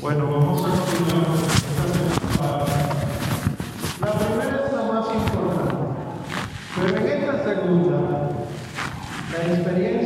Bueno, vamos. A continuar esta La primera es la más importante, pero en esta segunda, la experiencia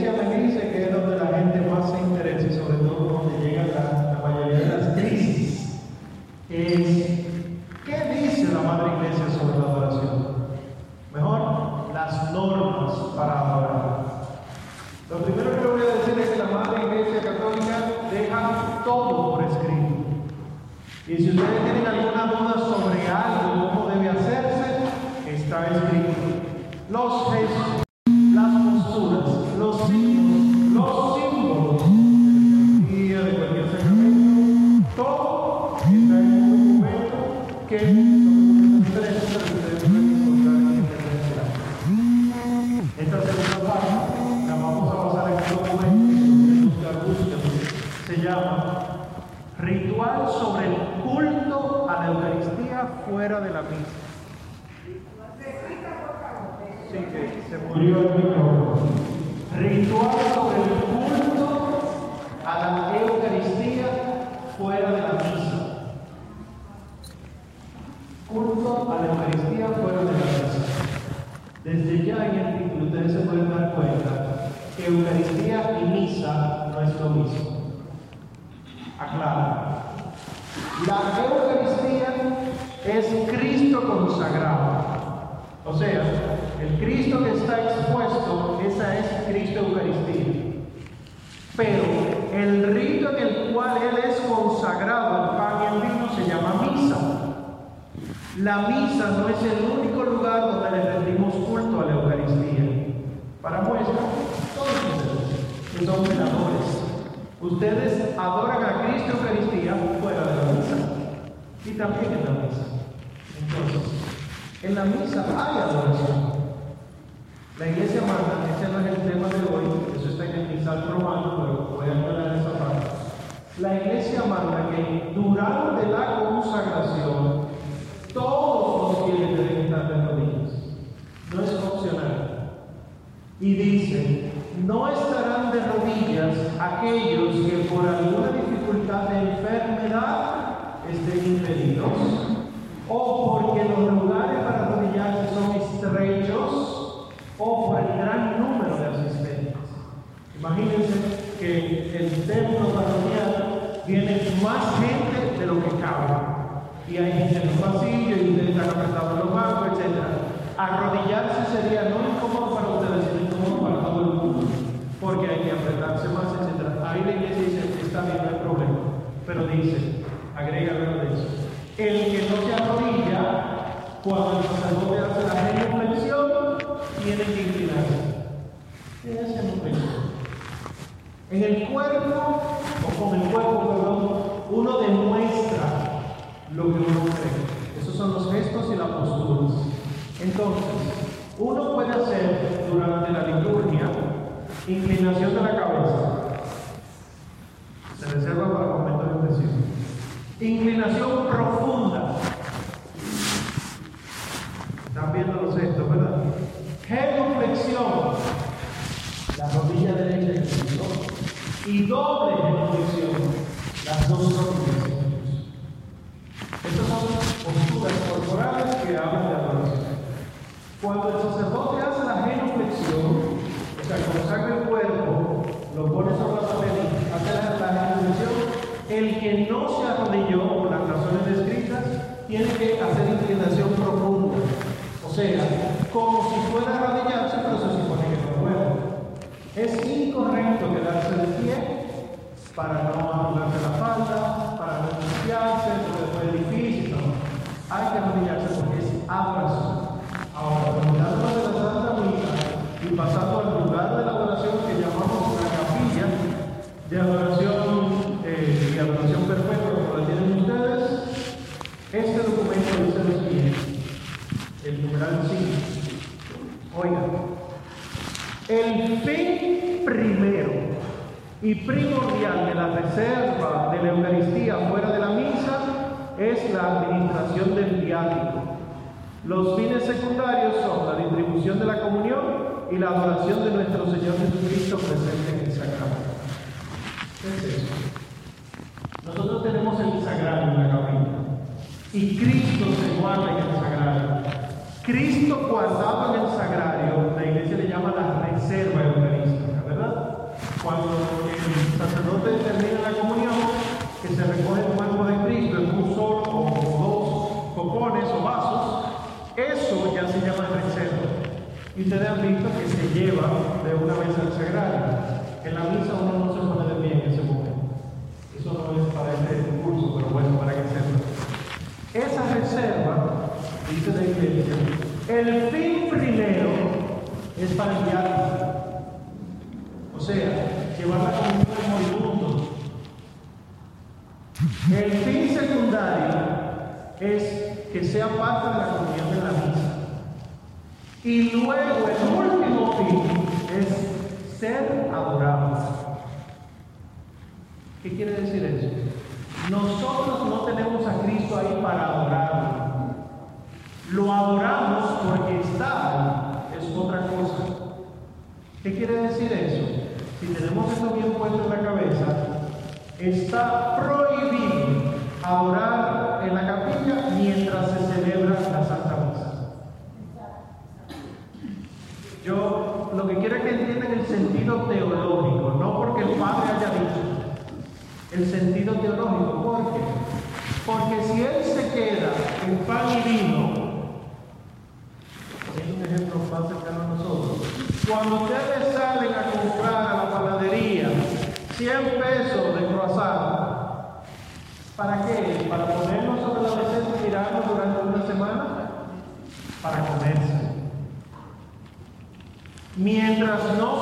inclinación profunda.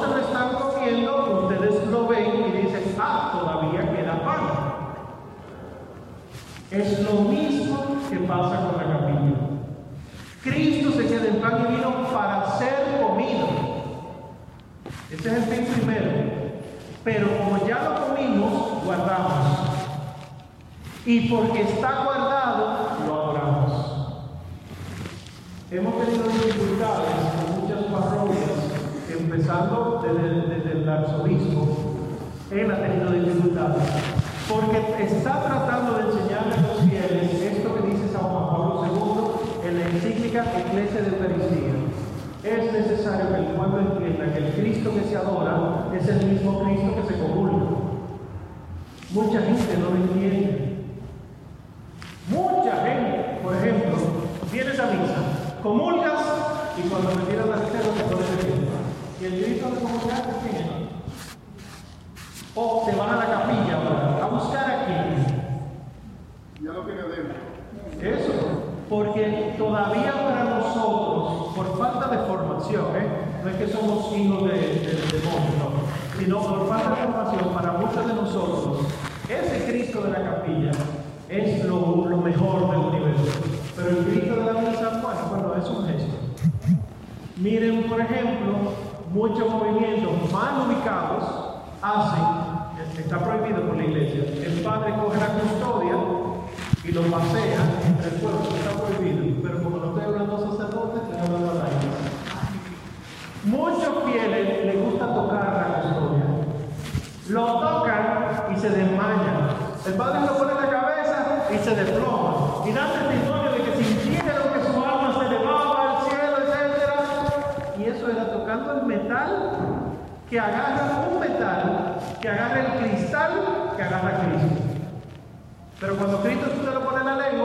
Se lo están comiendo, ustedes lo ven y dicen, ah, todavía queda pan. Es lo mismo que pasa con la capilla. Cristo se queda en pan y vino para ser comido. Ese es el fin primero. Pero como ya lo comimos, guardamos. Y porque está guardado, lo adoramos. Hemos tenido dificultades en muchas parroquias empezando desde, desde, el arzobispo, él ha tenido dificultades, porque está tratando de enseñarle a los fieles esto que dice San Juan Pablo II en la encíclica Iglesia de Eucaristía. Es necesario que el pueblo entienda que el Cristo que se adora es el mismo Cristo que se comulga. Mucha gente no lo entiende. Mucha gente, por ejemplo, vienes a misa, comulgas y cuando retiras la reserva te pones de pie. Y el Cristo de te tiene. O te vas a la capilla a buscar aquí. Ya lo tiene adentro. Eso, porque todavía para nosotros, por falta de formación, ¿eh? no es que somos hijos de, de, de demonios, no, sino por falta de formación, para muchos de nosotros, ese Cristo de la capilla es lo, lo mejor del universo. Pero el Cristo de la misa, bueno, bueno, es un gesto. Miren, por ejemplo, muchos movimientos mal ubicados hacen, está prohibido por la iglesia, el padre coge la custodia y lo pasea entre el pueblo, está prohibido, pero como no estoy hablando sacerdotes, estoy hablando a la iglesia. Muchos fieles les gusta tocar la custodia. Lo tocan y se desmayan. El padre lo pone en la cabeza y se desploma. Y dan testimonio de que sintieron que su alma se elevaba al cielo, etc. Y eso era tocando el metal que agarra un metal, que agarra el cristal, que agarra Cristo. Pero cuando Cristo te lo pone en la lengua,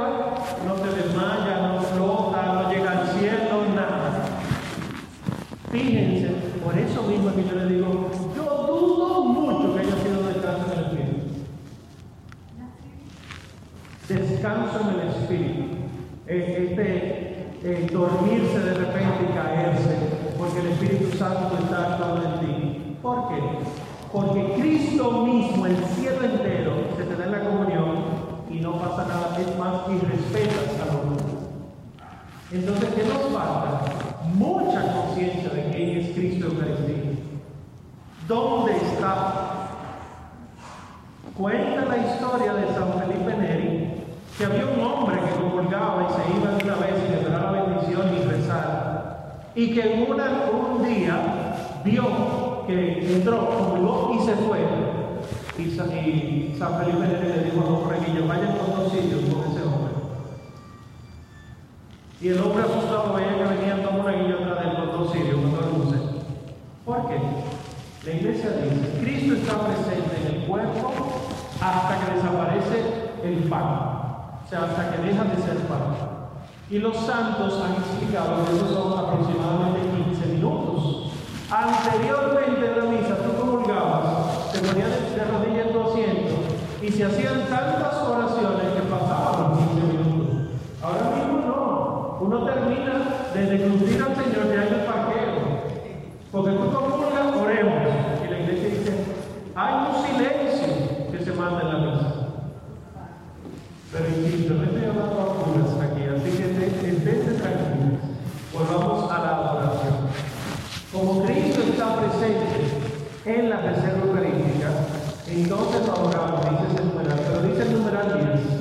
Que había un hombre que comulgaba y se iba de una vez y le la bendición y rezar, y que en una, un día vio que entró, comulgó y se fue, y, San, y San Felipe le dijo a los reguillos, vayan con dos sitios con ese hombre. Y el hombre asustado veía que venían dos reguillos atrás de los dos sitios, sirios, no luces. ¿Por qué? La iglesia dice, Cristo está presente en el cuerpo hasta que desaparece el pan. O sea, hasta que deja de ser pan. Y los santos han explicado que esos son aproximadamente 15 minutos. Anteriormente en la misa tú comulgabas, te ponías de rodillas en tu asiento y se hacían tantas oraciones que pasaban los 15 minutos. Ahora mismo no. Uno termina de decludir al Señor de ahí el parqueo. Porque tú comulgas, oremos. Y la iglesia dice, hay un silencio que se manda en la misa. Pero insisto, no estoy hablando a puras aquí, así que esténse tranquilos. Volvamos a la adoración. Como Cristo está presente en la reserva eucarística, entonces adoramos, dice el numeral, pero dice el numeral 10.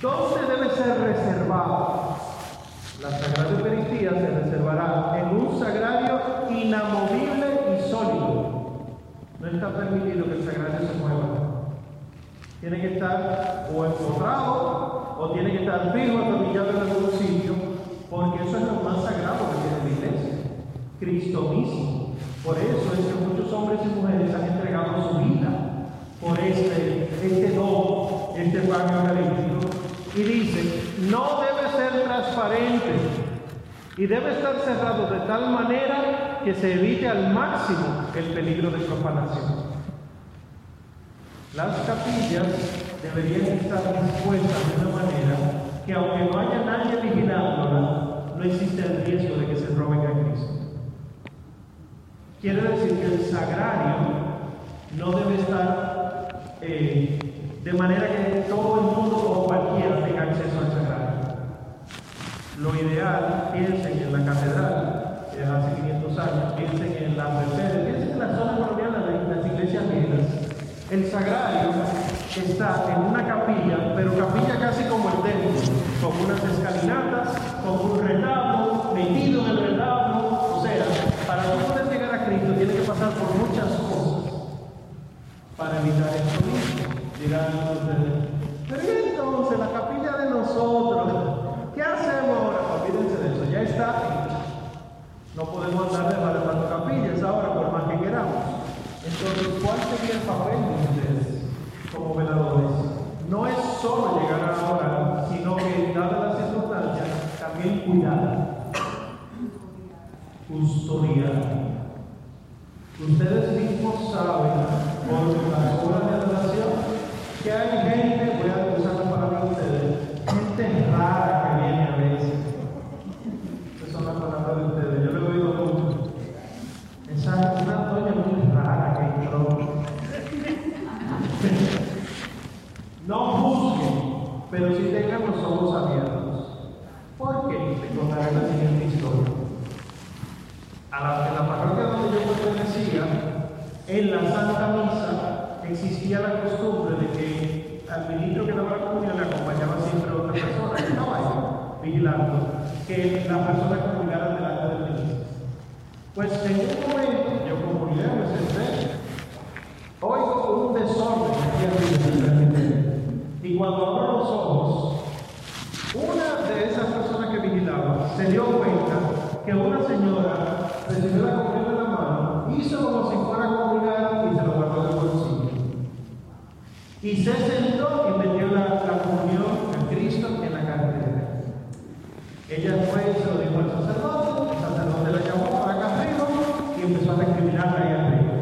¿Dónde debe ser reservada? La Sagrada Eucaristía se reservará en un sagrario inamovible y sólido. No está permitido que el sagrario se mueva. Tiene que estar o empotrado o tiene que estar fijo, atornillado en algún sitio, porque eso es lo más sagrado que tiene la iglesia. Cristo mismo. Por eso es que muchos hombres y mujeres han entregado su vida por este, este don, este pan eucarístico. Y dice, no debe ser transparente y debe estar cerrado de tal manera que se evite al máximo el peligro de profanación. Las capillas deberían estar dispuestas de una manera que aunque no haya nadie vigilándola, no existe el riesgo de que se roben a Cristo. Quiere decir que el sagrario no debe estar eh, de manera que todo el mundo o cualquiera tenga acceso al sagrario. Lo ideal, piensen en la catedral, que hace 500 años, piensen en la Mercedes, piensen en la zona colonial de las iglesias viejas. El sagrario está en una capilla, pero capilla casi como el templo, con unas escalinatas, con un retablo, metido en el retablo. O sea, para no poder llegar a Cristo tiene que pasar por muchas cosas para evitar esto mismo. Dirán ustedes, pero ¿y entonces la capilla de nosotros, ¿qué hacemos ahora? Olvídense de eso, ya está No podemos andar desbaratando capillas ahora, por más que queramos. Entonces, ¿cuál sería el papel de ustedes como veladores? No es solo llegar a orar, sino que, dadas las circunstancias, también cuidar, custodiar. Ustedes mismos saben, por las horas de adoración, que hay gente, voy a usar la palabra de ustedes, gente rara en la Santa Misa existía la costumbre de que al ministro que daba la comunión le acompañaba siempre otra persona que estaba ahí vigilando que la persona comunicara delante del ministro. Pues en un momento, yo líder me senté, oigo un desorden aquí. Y cuando abro los ojos, una de esas personas que vigilaba se dio cuenta que una señora recibió la comunión en la mano, hizo como si fuera a comunicar y se lo guardó en el bolsillo. Y se sentó y metió la, comunión a Cristo en la cartera. Ella fue y se lo dijo al sacerdote, el sacerdote la llamó para acá arriba y empezó a recriminarla ahí arriba.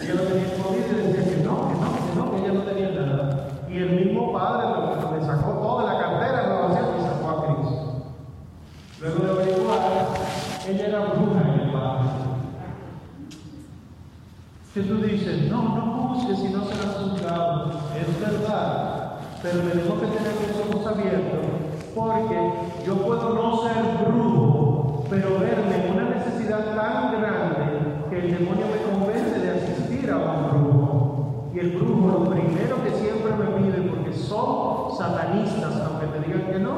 Ella lo tenía escondido y decía que no, que no, que no, que ella no tenía nada. Y el mismo padre lo- le sacó toda la cartera, la vació y sacó a Cristo. Luego de averiguar, ella era bruja en el barrio. Que tú dices, no, no juzgues si no serás juzgado. Es verdad, pero tenemos que tener los ojos abiertos porque yo puedo no ser brujo, pero verme en una necesidad tan grande que el demonio me convence de asistir a un brujo. Y el brujo lo primero que siempre me pide, porque son satanistas, aunque te digan que no,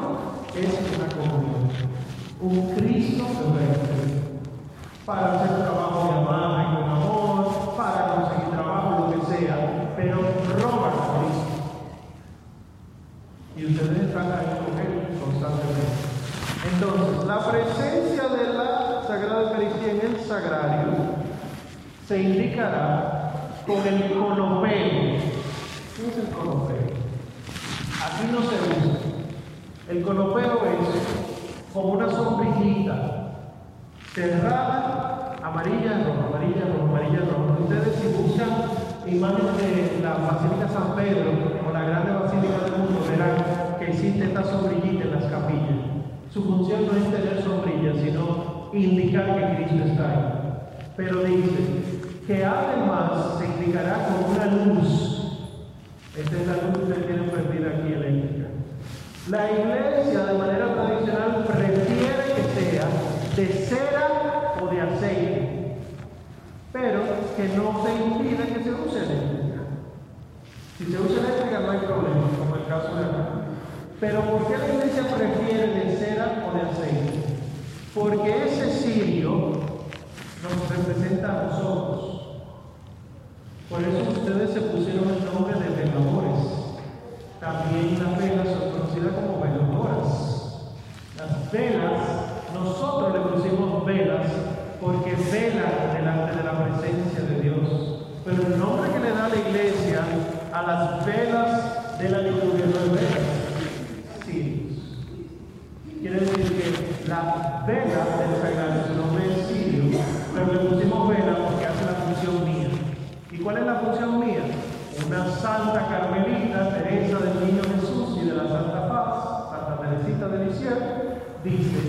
es una comunión. Un Cristo eucarístico para hacer trabajo de amar con amor, para conseguir trabajo, lo que sea, pero roban a Cristo. Y ustedes están ahí con Él constantemente. Entonces, la presencia de la Sagrada Eucaristía en el sagrario con el conopeo. ¿Qué es el conopeo? Aquí no se usa. El conopeo es como una sombrillita cerrada, amarilla, roja, amarilla, roja, amarilla, roja. Ustedes si buscan imágenes de la Basílica San Pedro o la grande Basílica del mundo, verán que existe esta sombrillita en las capillas. Su función no es tener sombrilla, sino indicar que Cristo está ahí. Pero dice que además se indicará con una luz. Esta es la luz que ustedes tienen perdida aquí eléctrica. La iglesia de manera tradicional prefiere que sea de cera o de aceite, pero que no se impide que se use eléctrica. Si se usa eléctrica no hay problema, como el caso de acá. Pero ¿por qué la iglesia prefiere de cera o de aceite? Porque ese cirio nos representa a nosotros. Por eso ustedes se pusieron el nombre de veladores. También las velas son conocidas como veladoras. Las velas, nosotros le pusimos velas porque velan delante de la presencia de Dios. Pero el nombre que le da la iglesia a las velas de la liturgia no es velas, sí. Quiere decir que la vela del sagrario, su nombre es sirio, pero le pusimos vela porque hace la función mía. ¿Y cuál es la función mía? Una santa carmelita, Teresa del Niño Jesús y de la Santa Paz, Santa Teresita de Lisieux, dice,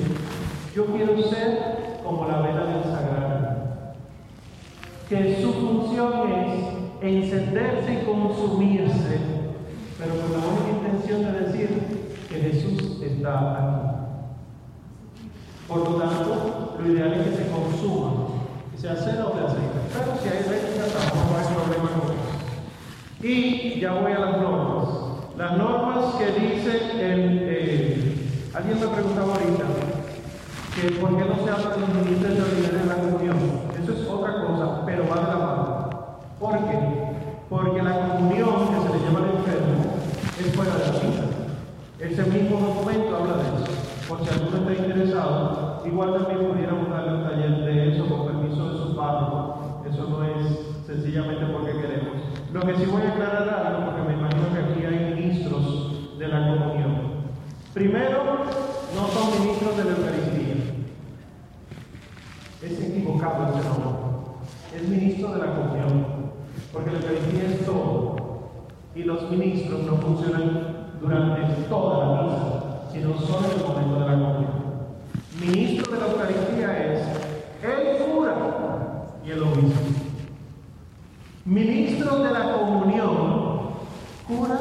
yo quiero ser como la vela del sagrario, que su función es encenderse y consumirse, pero con la única intención de decir que Jesús está aquí. Por lo tanto, lo ideal es que se consuma, sea cena o de aceite. Pero si hay eléctrica, tampoco hay problema con eso. Y ya voy a las normas. Las normas que dice el. eh, alguien me preguntaba ahorita que por qué no se habla de los ministros extraordinarios en la comunión. Eso es otra cosa, pero va de la mano. ¿Por qué? Porque la comunión, que se le llama al enfermo, es fuera de la vida. Ese mismo documento habla de eso. Por si alguno está interesado, igual también pudiéramos darle un taller de eso con permiso de su párroco. Eso no es sencillamente porque queremos. Lo que sí voy a aclarar algo, porque me imagino que aquí hay ministros de la comunión. Primero, no son ministros de la Eucaristía. Es equivocado ese nombre. Es ministro de la comunión. Porque la Eucaristía es todo. Y los ministros no funcionan durante toda la misa, sino solo en el momento de la comunión. Ministro de la Eucaristía es el cura y el obispo. Ministro de la comunión, cura,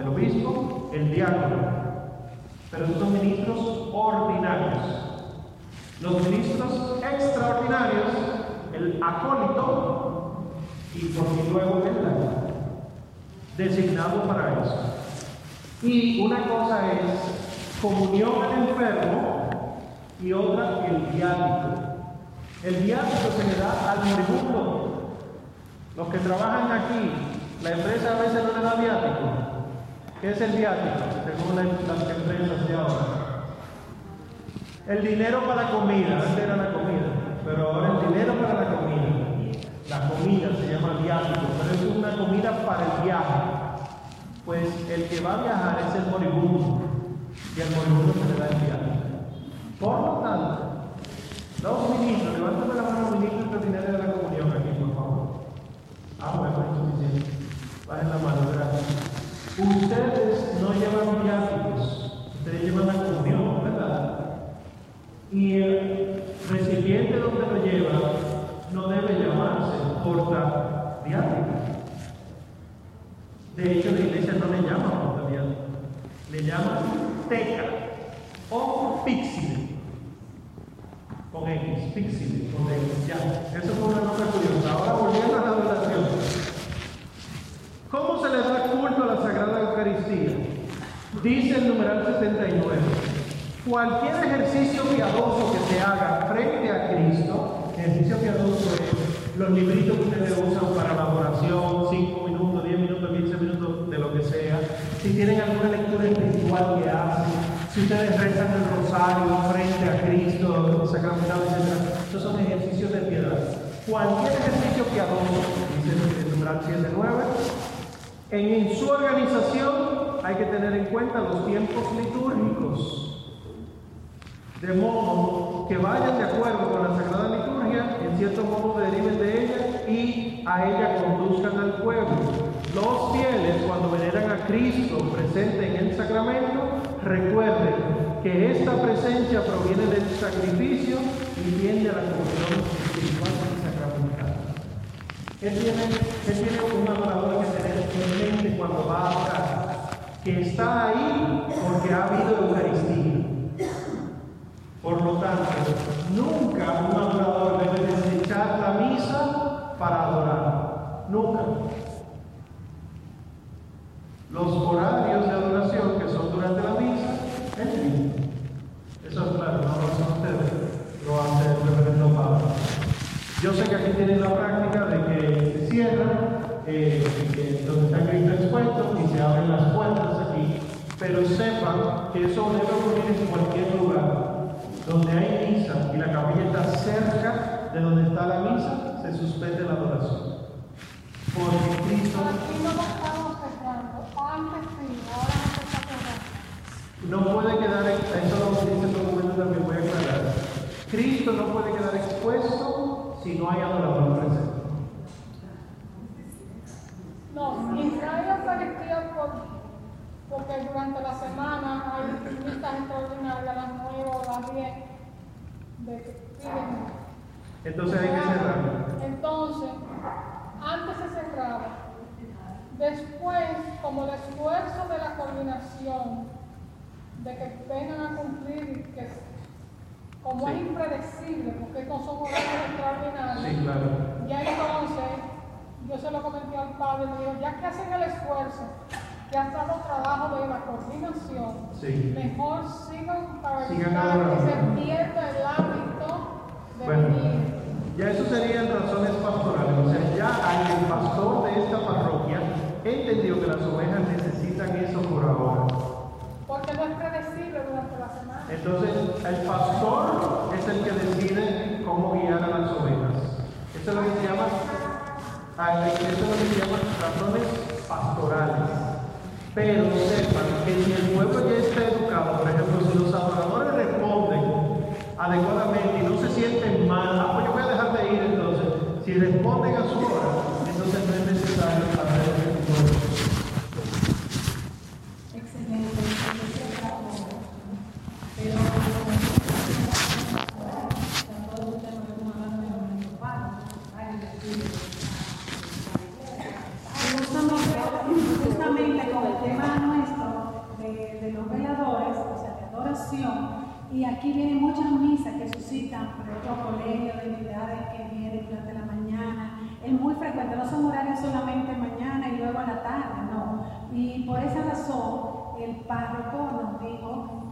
el obispo, el diácono. Pero estos son ministros ordinarios. Los ministros extraordinarios, el acólito y por luego el laico, designado para eso. Y una cosa es comunión al enfermo y otra el viático. El viático se le da al moribundo. Los que trabajan aquí, la empresa a veces no le da viático. ¿Qué es el viático? Según la- las empresas de ahora. El dinero para la comida, antes era la comida, pero ahora el dinero para la comida. La comida se llama viático, pero es una comida para el viaje. Pues el que va a viajar es el moribundo, y al moribundo se le da el viático. Por lo tanto, los ministros, levántame la mano, ministro extraordinario de la comunión aquí, por favor. Ah, bueno, es suficiente. Bajen la mano, gracias. Ustedes no llevan viáticos, ustedes llevan la comunión, ¿verdad? Y el recipiente donde lo lleva no debe llamarse porta viático. De hecho, la iglesia no le llama porta viático, le llama teca o píxide. Con X, píxide, con X, ya. Eso fue una nota curiosa. Ahora volviendo a la adoración. ¿Cómo se le da culto a la Sagrada Eucaristía? Dice el numeral 79. Cualquier ejercicio piadoso que se haga frente a Cristo, ejercicio piadoso es los libritos que ustedes usan para la oración, 5 minutos, 10 minutos, 15 minutos, de lo que sea. Si tienen alguna lectura espiritual que hacen, si ustedes rezan el rosario frente a Cristo, sacramentado, etc. Esos son ejercicios de piedad. cualquier ejercicio piadoso, dice el numeral 7.9, en su organización hay que tener en cuenta los tiempos litúrgicos, de modo que vayan de acuerdo con la Sagrada Liturgia, en cierto modo deriven de ella y a ella conduzcan al pueblo. Los fieles, cuando veneran a Cristo presente en el sacramento, recuerden que esta presencia proviene del sacrificio y tiende a la comunión espiritual y sacramental. ¿Qué tiene, qué tiene un adorador que tener en mente cuando va a orar? Que está ahí porque ha habido Eucaristía. Por lo tanto, nunca un adorador debe desechar la misa para adorar. Nunca. Los horarios de adoración que son durante la misa, es mismo. Eso es claro, no lo hacen ustedes, lo hace el reverendo Pablo. Yo sé que aquí tienen la práctica de que se cierra, eh, que donde está Cristo expuesto y se abren las puertas aquí, pero sepan que eso debe ocurrir en cualquier lugar. Donde hay misa y la capilla está cerca de donde está la misa, se suspende la adoración. Porque Cristo Aquí no estamos cerrando. Antes sí, ahora no puede quedar, eso lo dice el documento también, voy a aclarar. Cristo no puede quedar expuesto si no hay adorador presente. No, Israel Eucaristía por, porque durante la semana hay misas extraordinarias las 9 o las 10 de piden Entonces hay que cerrar. Entonces, antes se cerraba. Después, como el esfuerzo de la coordinación, de que vengan a cumplir, que como es impredecible, porque estos son horarios extraordinarios, Sí, claro. ya entonces, yo se lo comenté al padre, me dijo, ya que hacen el esfuerzo, que ha estado trabajo de la coordinación, Sí. mejor sigan para Sigan evitar que se pierda el hábito de Bueno, venir. ya eso serían razones pastorales. O sea, ya hay el pastor de esta parroquia entendió que las ovejas necesitan eso por ahora. Entonces, el pastor es el que decide cómo guiar a las ovejas. Esto es lo que se llama, ah, es lo que se llama razones pastorales. Pero sepan que si el pueblo ya está educado, por ejemplo, si los adoradores responden adecuadamente y no se sienten mal, ah, pues yo voy a dejar de ir entonces. Si responden a su hora, entonces no es necesario hacer ese tipo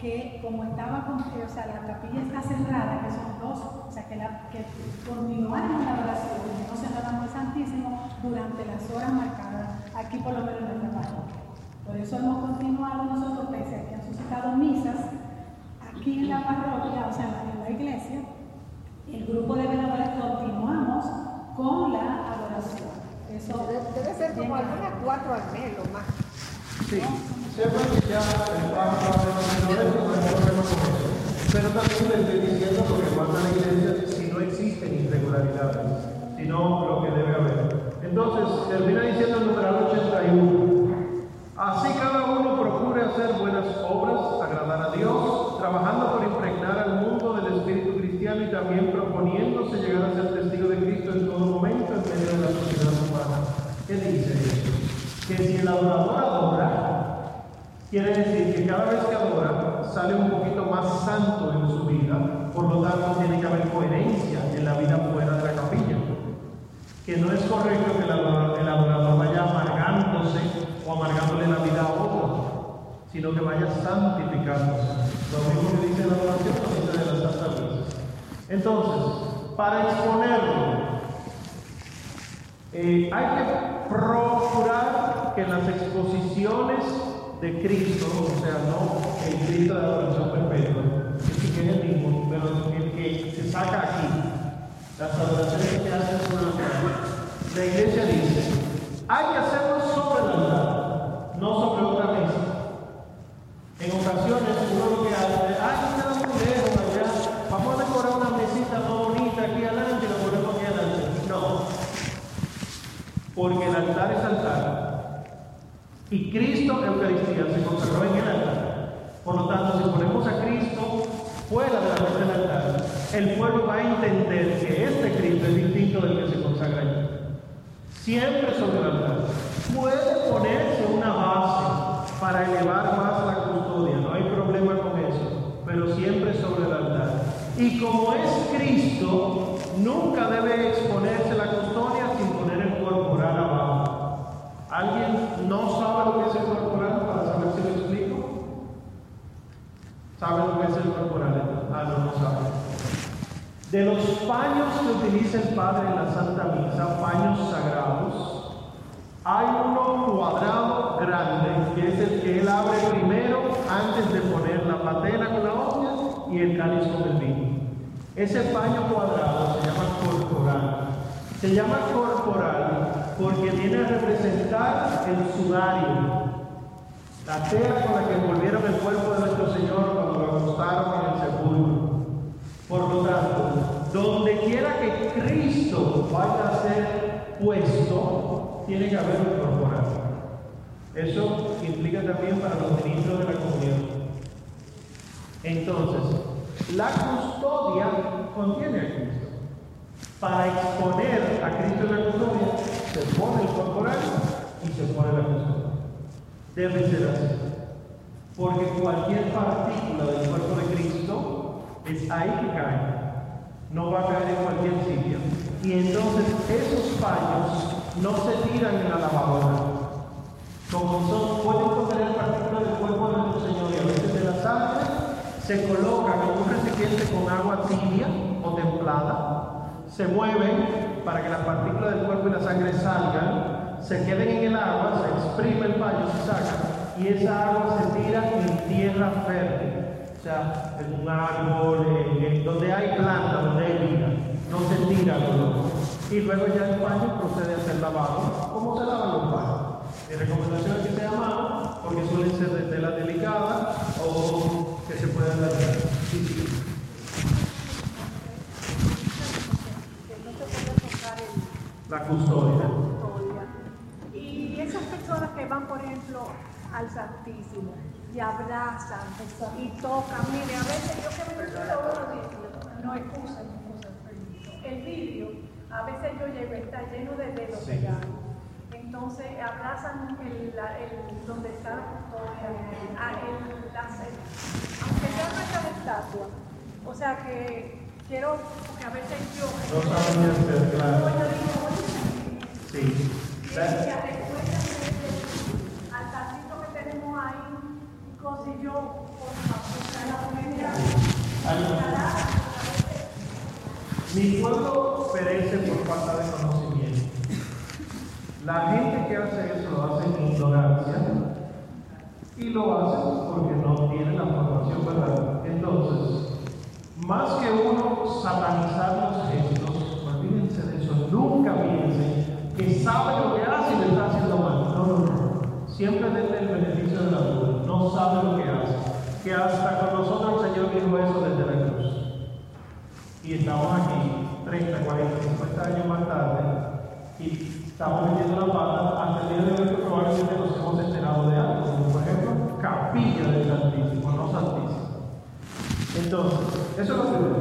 que como estaba con, o sea, la capilla está cerrada, que son dos, o sea, que, la, que continuaron la oración, que no cerráramos el Santísimo durante las horas marcadas, aquí por lo menos en nuestra parroquia. Por eso hemos continuado nosotros, pese a que han suscitado misas, aquí en la parroquia, o sea, en la iglesia, el grupo de veladores continuamos con la adoración. Eso Debe, debe ser como algunas cuatro al mes, lo más. Sí, sepan que ya problema con eso. Pero también le estoy diciendo lo que manda la iglesia si no existen irregularidades, sino lo que debe haber. Entonces, termina diciendo el numeral 81. Así cada uno procure hacer buenas obras, agradar a Dios, trabajando por impregnar al mundo del espíritu cristiano y también proponiéndose llegar a ser testigo de Cristo en todo momento en medio de la sociedad humana. ¿Qué dice eso? Que si el adorador adora, quiere decir que cada vez que adora sale un poquito más santo en su vida, por lo tanto tiene que haber coherencia en la vida fuera de la capilla. Que no es correcto que el adorador, vaya amargándose o amargándole la vida a otro, sino que vaya santificándose. Lo mismo que dice la adoración, lo dice de la Santa Misa. Entonces, para exponerlo, eh, hay que procurar que las exposiciones de Cristo, o sea, no el Cristo de adoración perpetua, que es el mismo, pero el que se saca aquí, las adoraciones que hacen el altar, la iglesia dice, hay que hacerlo sobre el altar, no sobre otra mesa. En ocasiones uno lo que hace, ah, queda muy lejos allá, vamos a decorar una mesita más bonita aquí adelante y lo ponemos aquí adelante. No, porque el altar es altar. Y Cristo, Eucaristía, se consagró en el altar. Por lo tanto, si ponemos a Cristo fuera de la mesa del altar, el pueblo va a entender que este Cristo es distinto del que se consagra allí. Siempre sobre el altar. Puede ponerse una base para elevar más la custodia, no hay problema con eso, pero siempre sobre el altar. Y como es Cristo, nunca debe exponerse la custodia sin poner el corporal abajo. ¿Alguien no sabe lo que es el corporal para saber si lo explico? ¿Sabe lo que es el corporal? Ah, no, no sabe. De los paños que utiliza el Padre en la Santa Misa, paños sagrados, hay uno cuadrado grande, que es el que él abre primero antes de poner la patena con la hostia y el cáliz con el vino. Ese paño cuadrado se llama corporal. Se llama corporal porque viene a representar el sudario, la tela con la que envolvieron el cuerpo de nuestro Señor acostaron en el sepulcro. Por lo tanto, donde quiera que Cristo vaya a ser puesto, tiene que haber un corporal. Eso implica también para los ministros de la comunión. Entonces, la custodia contiene a Cristo. Para exponer a Cristo en la custodia, se pone el corporal y se pone la custodia. Debe ser así. Porque cualquier partícula del cuerpo de Cristo es ahí que cae. No va a caer en cualquier sitio. Y entonces esos paños no se tiran en la lavadora. Como son, pueden contener partículas del cuerpo de nuestro Señor y a veces de la sangre, se colocan en un recipiente con agua tibia o templada, se mueven para que las partículas del cuerpo y la sangre salgan, se queden en el agua, se exprime el paño, se saca, y esa agua se tira en tierra fértil, o sea, en un árbol, donde hay planta, donde hay vida, no se tira luego. Y luego ya el paño procede a ser lavado, como se lavan los paños. Mi recomendación es que sea mano, porque suelen ser de tela delicada o que se puedan dañar. Sí, sí. no el La custodia. Y esas personas que van, por ejemplo, al Santísimo y abrazan y tocan, mire, a veces yo que me lo no excusa, no excusa, permiso. El vidrio, a veces yo llevo, está lleno de dedos Sí. pegados. Entonces abrazan el, la- el- donde está la custodia, el, la ce- aunque sea una de estatua. O sea que quiero, porque a veces yo... No Sí. ya La- recuerdan ese altarcito que tenemos ahí, cosas y yo, por favor, la familia, Mi pueblo perece por falta de conocimiento. La gente que hace eso lo hace en ignorancia y lo hace porque no tiene la formación verdadera. Entonces, más que uno satanizar los gestos, olvídense de eso, nunca piensen que sabe lo que hace y le está haciendo mal. Siempre denle el beneficio de la duda. No sabe lo que hace. Que hasta con nosotros el Señor dijo eso desde la cruz. Y estamos aquí 30, 40, 50 años más tarde y estamos metiendo la pata hasta el día de hoy que probablemente nos hemos enterado de algo, como por ejemplo capilla del Santísimo, no Santísimo. Entonces, eso es lo primero.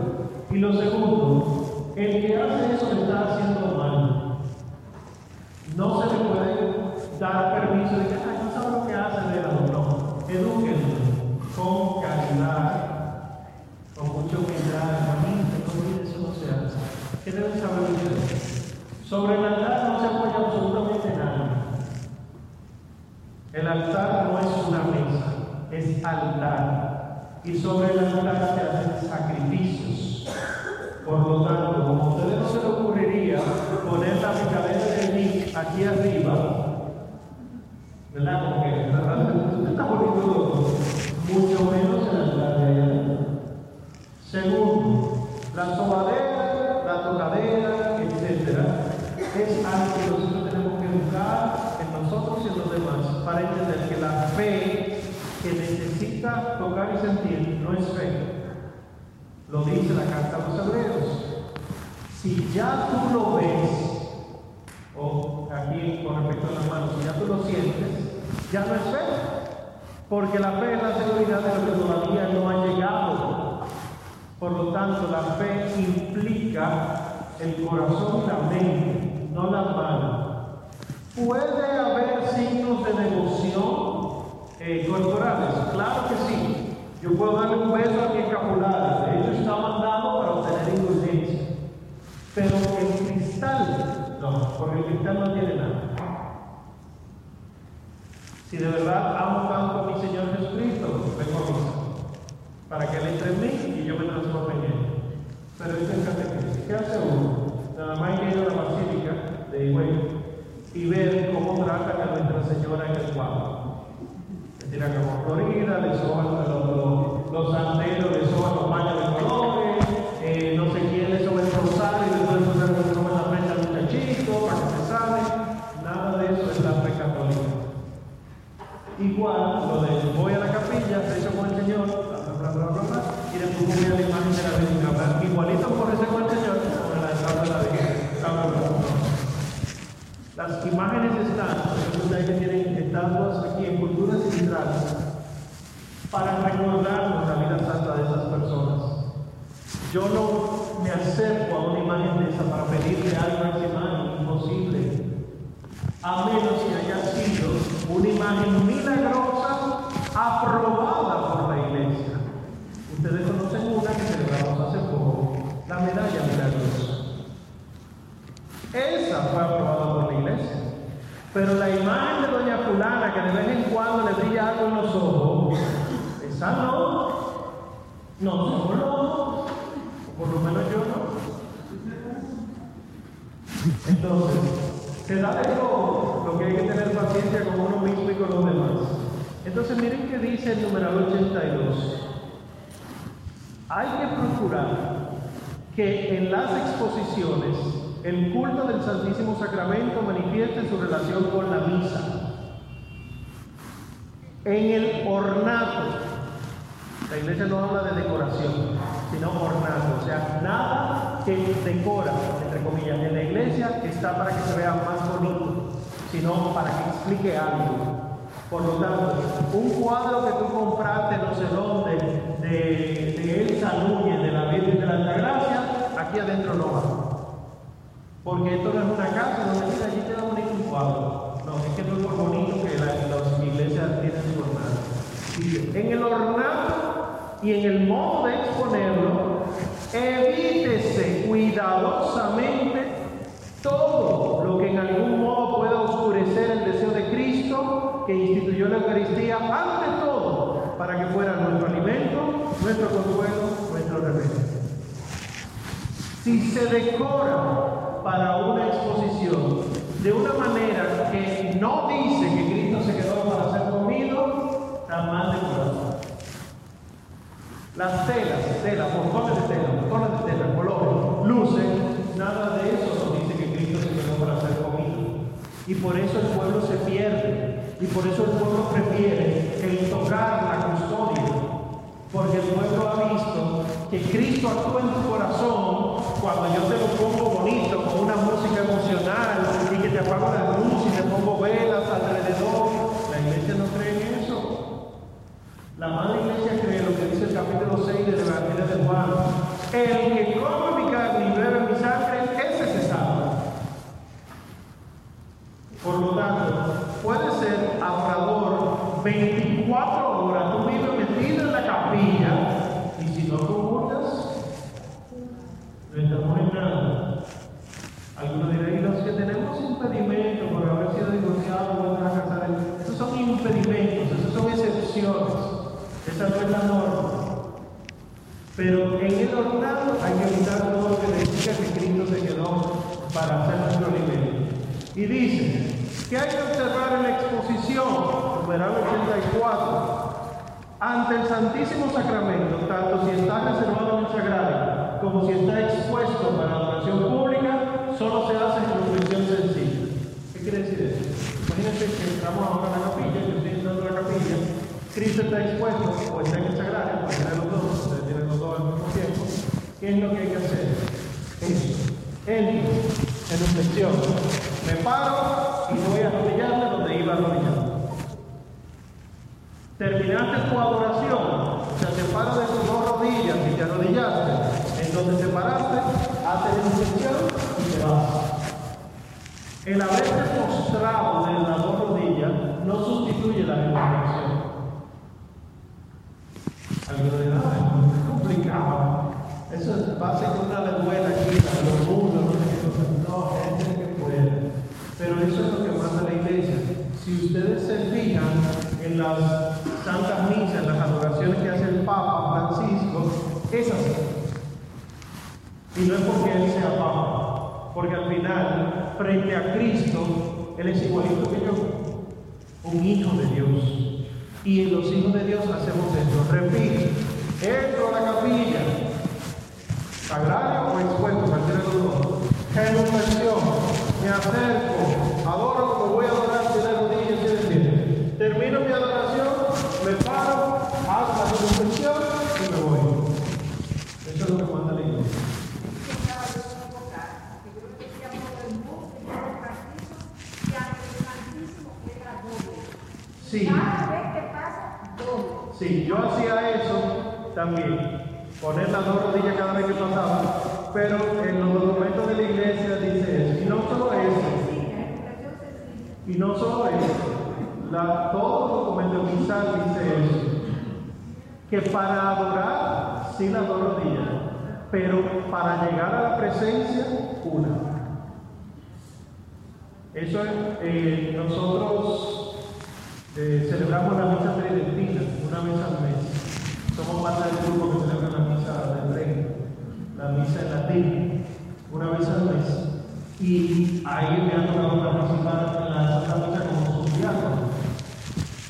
Y lo segundo, el que hace eso está haciendo mal. No se le puede dar permiso de que. No, edúquenlo con caridad, con mucha humildad, hermanito, no eso no se hace. ¿Qué deben saber ustedes? Sobre el altar no se apoya absolutamente nada. El altar no es una mesa, es altar. Y sobre el altar se hacen sacrificios. Por lo tanto, como a ustedes no se les ocurriría poner la picadera de Nick aquí arriba, ¿verdad? Como que la raza usted mucho menos en la ciudad de allá. Segundo, la sobadera, la tocadera, etc. Es algo que nosotros tenemos que educar en nosotros y en los demás para entender que la fe que necesita tocar y sentir no es fe. Lo dice la carta a los hebreos. Si ya tú lo ves, o aquí con respecto a las manos, si ya tú lo sientes, ya no es fe. Porque la fe es la seguridad de lo que todavía no ha llegado. Por lo tanto, la fe implica el corazón y la mente, no la mano. ¿Puede haber signos de devoción eh, corporales? Claro que sí. Yo puedo darle un beso a mi escapular. De hecho, está mandado para obtener indulgencia. Pero el cristal, no, porque el cristal no tiene nada. Si de verdad amo tanto a mi Señor Jesucristo, vengo a misa. Para que Él entre en mí y yo me transforme en Él. Pero esto es catequesis. ¿Qué hace uno? Nada más ir a la basílica de Higüey y ver cómo tratan a Nuestra Señora en el cuadro. Le tiran como Florida, le soban los, los, los santeros, le soban los baños de colores, eh, no sé quién le soba el rosario y después le soban la frente al muchachito para que se sale. Nada de eso es la fe católica. Igual, lo de voy a la capilla, rezo con el Señor, bla, bla, bla, bla, bla, y después voy a la imagen de la Virgen. Igualito por ese con el Señor, como en la tabla de la Virgen. Bla, bla, bla, bla. Las imágenes están, ustedes que tienen estatuas aquí en culturas centrales, para recordarnos la vida santa de esas personas. Yo no me acerco a una imagen de esa para pedirle algo a esa imagen, imposible. A menos que haya sido una imagen milagrosa aprobada por la iglesia. Ustedes conocen una que celebramos hace poco, la medalla milagrosa. Esa fue aprobada por la iglesia. Pero la imagen de Doña Fulana, que de vez en cuando le brilla algo en los ojos, esa no. No, no, no. Por lo menos yo no. Entonces, se da todo lo que hay que tener paciencia con uno mismo y con los demás. Entonces, miren qué dice el numeral 82. Hay que procurar que en las exposiciones el culto del Santísimo Sacramento manifieste su relación con la misa. En el ornato, la iglesia no habla de decoración, sino ornato, o sea, nada que decora, entre comillas, en la iglesia está para que se vea más bonito, sino para que explique algo. Por lo tanto, un cuadro que tú compraste no sé dónde, de, de Elsa Núñez, de la Virgen de la Altagracia, aquí adentro no va. Porque esto no es una casa donde mira, allí queda bonito un cuadro. No, es que no es bonito que la, las iglesias tienen su ornato. Dice, en el ornato y en el modo de exponerlo, evítese cuidadosamente todo lo que en algún modo pueda oscurecer el deseo de Cristo que instituyó la Eucaristía ante todo para que fuera nuestro alimento, nuestro consuelo, nuestro remedio. Si se decora para una exposición de una manera que no dice que Cristo se quedó para ser comido, está mal decorado. Las telas, telas, montones de telas, montones de telas, colores, luces, nada de eso nos dice que Cristo se quedó para ser comido. Y por eso el pueblo se pierde. Y por eso el pueblo prefiere el tocar la custodia. Porque el pueblo ha visto que Cristo actúa en tu corazón cuando yo te lo pongo bonito, con una música emocional, y que te apago la luz y te pongo velas alrededor. La iglesia no cree en eso. La madre iglesia cree lo que dice el capítulo 6 del El que come presencia, una. Eso es, eh, nosotros eh, celebramos la misa tridentina, una vez al mes. Somos parte del grupo que celebra la misa del reino, la misa en latín, una vez al mes. Y ahí me ha tocado participar en la Santa Misa como su diácono.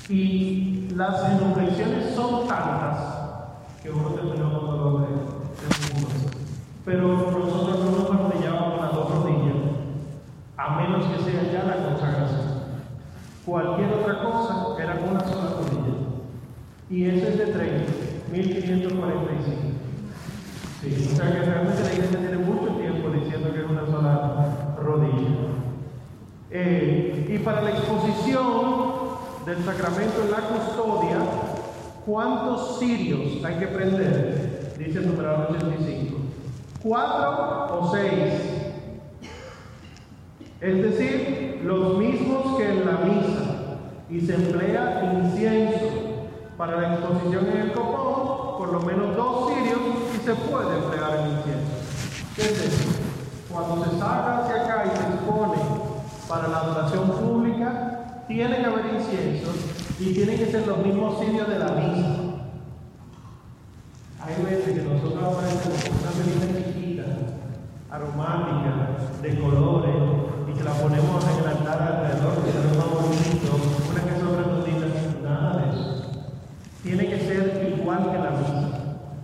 Y las genuflexiones son tantas que uno termina con dolor de mundo. Pero nosotros no nos arrodillamos con las dos rodillas, a menos que sea ya la consagración. Cualquier otra cosa era una sola rodilla. Y ese es de 30, 1545. Sí, o sea que realmente la iglesia tiene mucho tiempo diciendo que es una sola rodilla. Eh, y para la exposición del sacramento en la custodia, ¿cuántos cirios hay que prender? Dice el numeral 85. ¿Cuatro o seis? Es decir, los mismos que en la misa. Y se emplea incienso. Para la exposición en el copón, por lo menos dos cirios y se puede emplear el incienso. ¿Qué es eso? Cuando se saca hacia acá y se expone para la adoración pública, tiene que haber incienso y tienen que ser los mismos cirios de la misa. Hay veces que nosotros aparecemos una velita chiquita, aromática, de colores, y que la ponemos en el alrededor, que ve más bonito, una que son redonditas, nada de eso. Tiene que ser que la misa,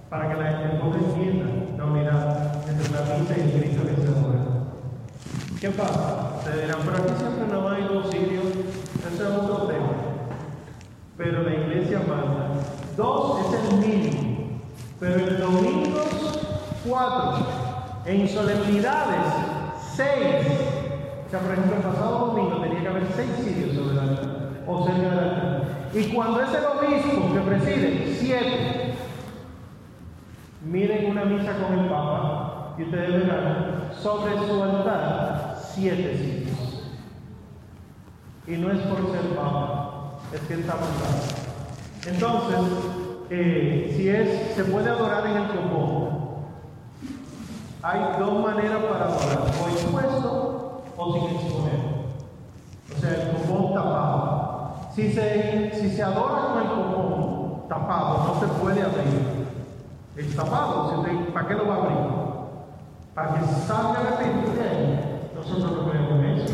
para que la pobre entienda la unidad entre la misa y el Cristo que se muere. ¿Qué pasa? Se dirán, pero aquí siempre no hay sirios, ese es otro tema. Pero la iglesia manda. Dos es el mínimo. Pero en domingos, cuatro. En solemnidades, seis. O sea, por ejemplo, el pasado domingo tenía que haber seis sirios sobre el altar, o cerca del altar. Y cuando es el obispo que preside, siete. Miren una misa con el Papa, y ustedes verán, sobre su altar, siete sirios. Y no es por ser Papa, es que está mandado. Entonces, eh, si es, se puede adorar en el copón. Hay dos maneras para adorar, o expuesto o sin exponer. O sea, el copón tapado. Si se, si se adora con el copón tapado, no se puede abrir. Es tapado, ¿para qué lo va a abrir? Para que salga el de ahí. Nosotros no creemos en eso.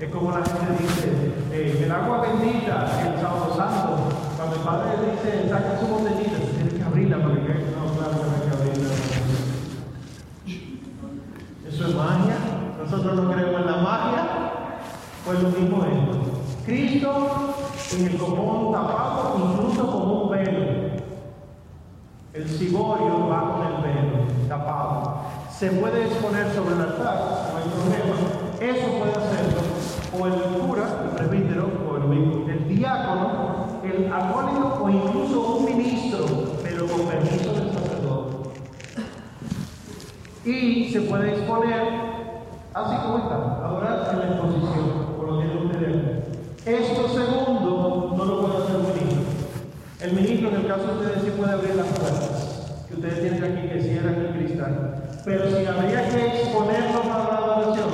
Es como la gente dice, eh, el agua bendita, el sábado santo. Cuando el padre dice, saca su botellita, tiene que abrirla para que no, claro hay que abrirla. Eso es magia. Nosotros no creemos en la magia. Pues lo mismo es. Cristo en el copón tapado, incluso ciborio va con el velo tapado. Se puede exponer sobre el altar, no hay problema. Eso puede hacerlo o el cura, el presbítero, o el, el diácono, el acólito o incluso un ministro, pero con permiso del sacerdote. Y se puede exponer así como está, adorar en la exposición, por lo que ustedes. Esto segundo El ministro, en el caso de ustedes, sí puede abrir las puertas que ustedes tienen aquí, que cierran el cristal. Pero si habría que exponerlo para la adoración,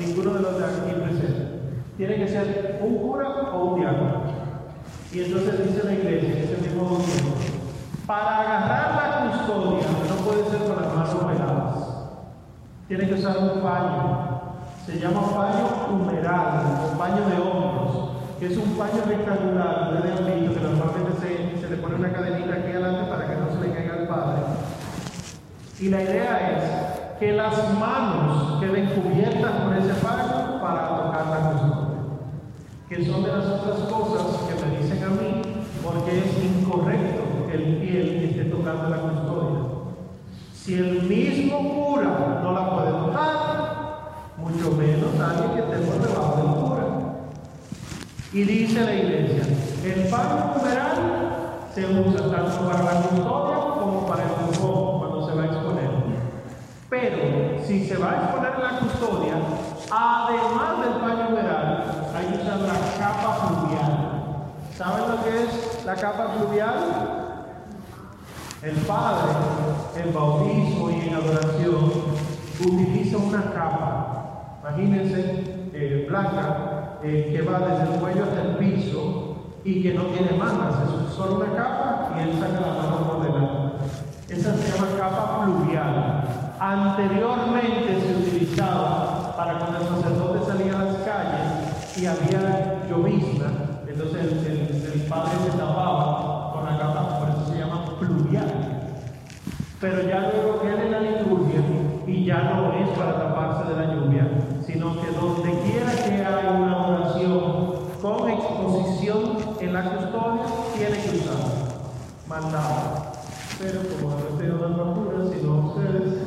ninguno de los de aquí presentes. Tiene que ser un cura o un diácono. Y entonces dice la iglesia, en ese mismo documento, para agarrar la custodia, no puede ser con las manos peladas. Tiene que usar un paño. Se llama paño humeral o paño de hombros, que es un paño rectangular, han visto que normalmente se, se le pone una cadenita aquí adelante para que no se le caiga al padre. Y la idea es que las manos queden cubiertas por ese paño para tocar la custodia. Que son de las otras cosas que me dicen a mí, porque es incorrecto que el piel esté tocando la custodia. Si el mismo cura no la puede tocar, mucho menos alguien que esté por debajo del cura. Y dice la iglesia, el paño numeral se usa tanto para la custodia como para el cupo cuando se va a exponer. Pero si se va a exponer la custodia, además del paño numeral, hay que usar la capa fluvial. ¿Saben lo que es la capa fluvial? El Padre, en bautismo y en adoración, utiliza una capa, imagínense, eh, blanca, eh, que va desde el cuello hasta el piso y que no tiene mangas, es solo una capa y él saca la mano por delante. Esa se llama capa fluvial. Anteriormente se utilizaba para cuando el sacerdote salía a las calles y había llovizna, entonces el, el- padre se tapaba con la capa, por eso se llama fluvial. Pero ya luego en la liturgia y ya no es para taparse de la lluvia, sino que donde quiera que haya una oración con en la custodia, tiene que usar mandado. Pero como no estoy dando apuras, sino ustedes,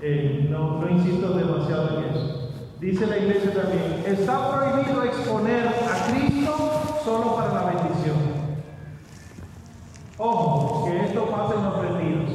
eh, no, no insisto demasiado en eso. Dice la iglesia también, está prohibido exponer a Cristo solo para la bendición. Ojo, que esto pasa en los retiros.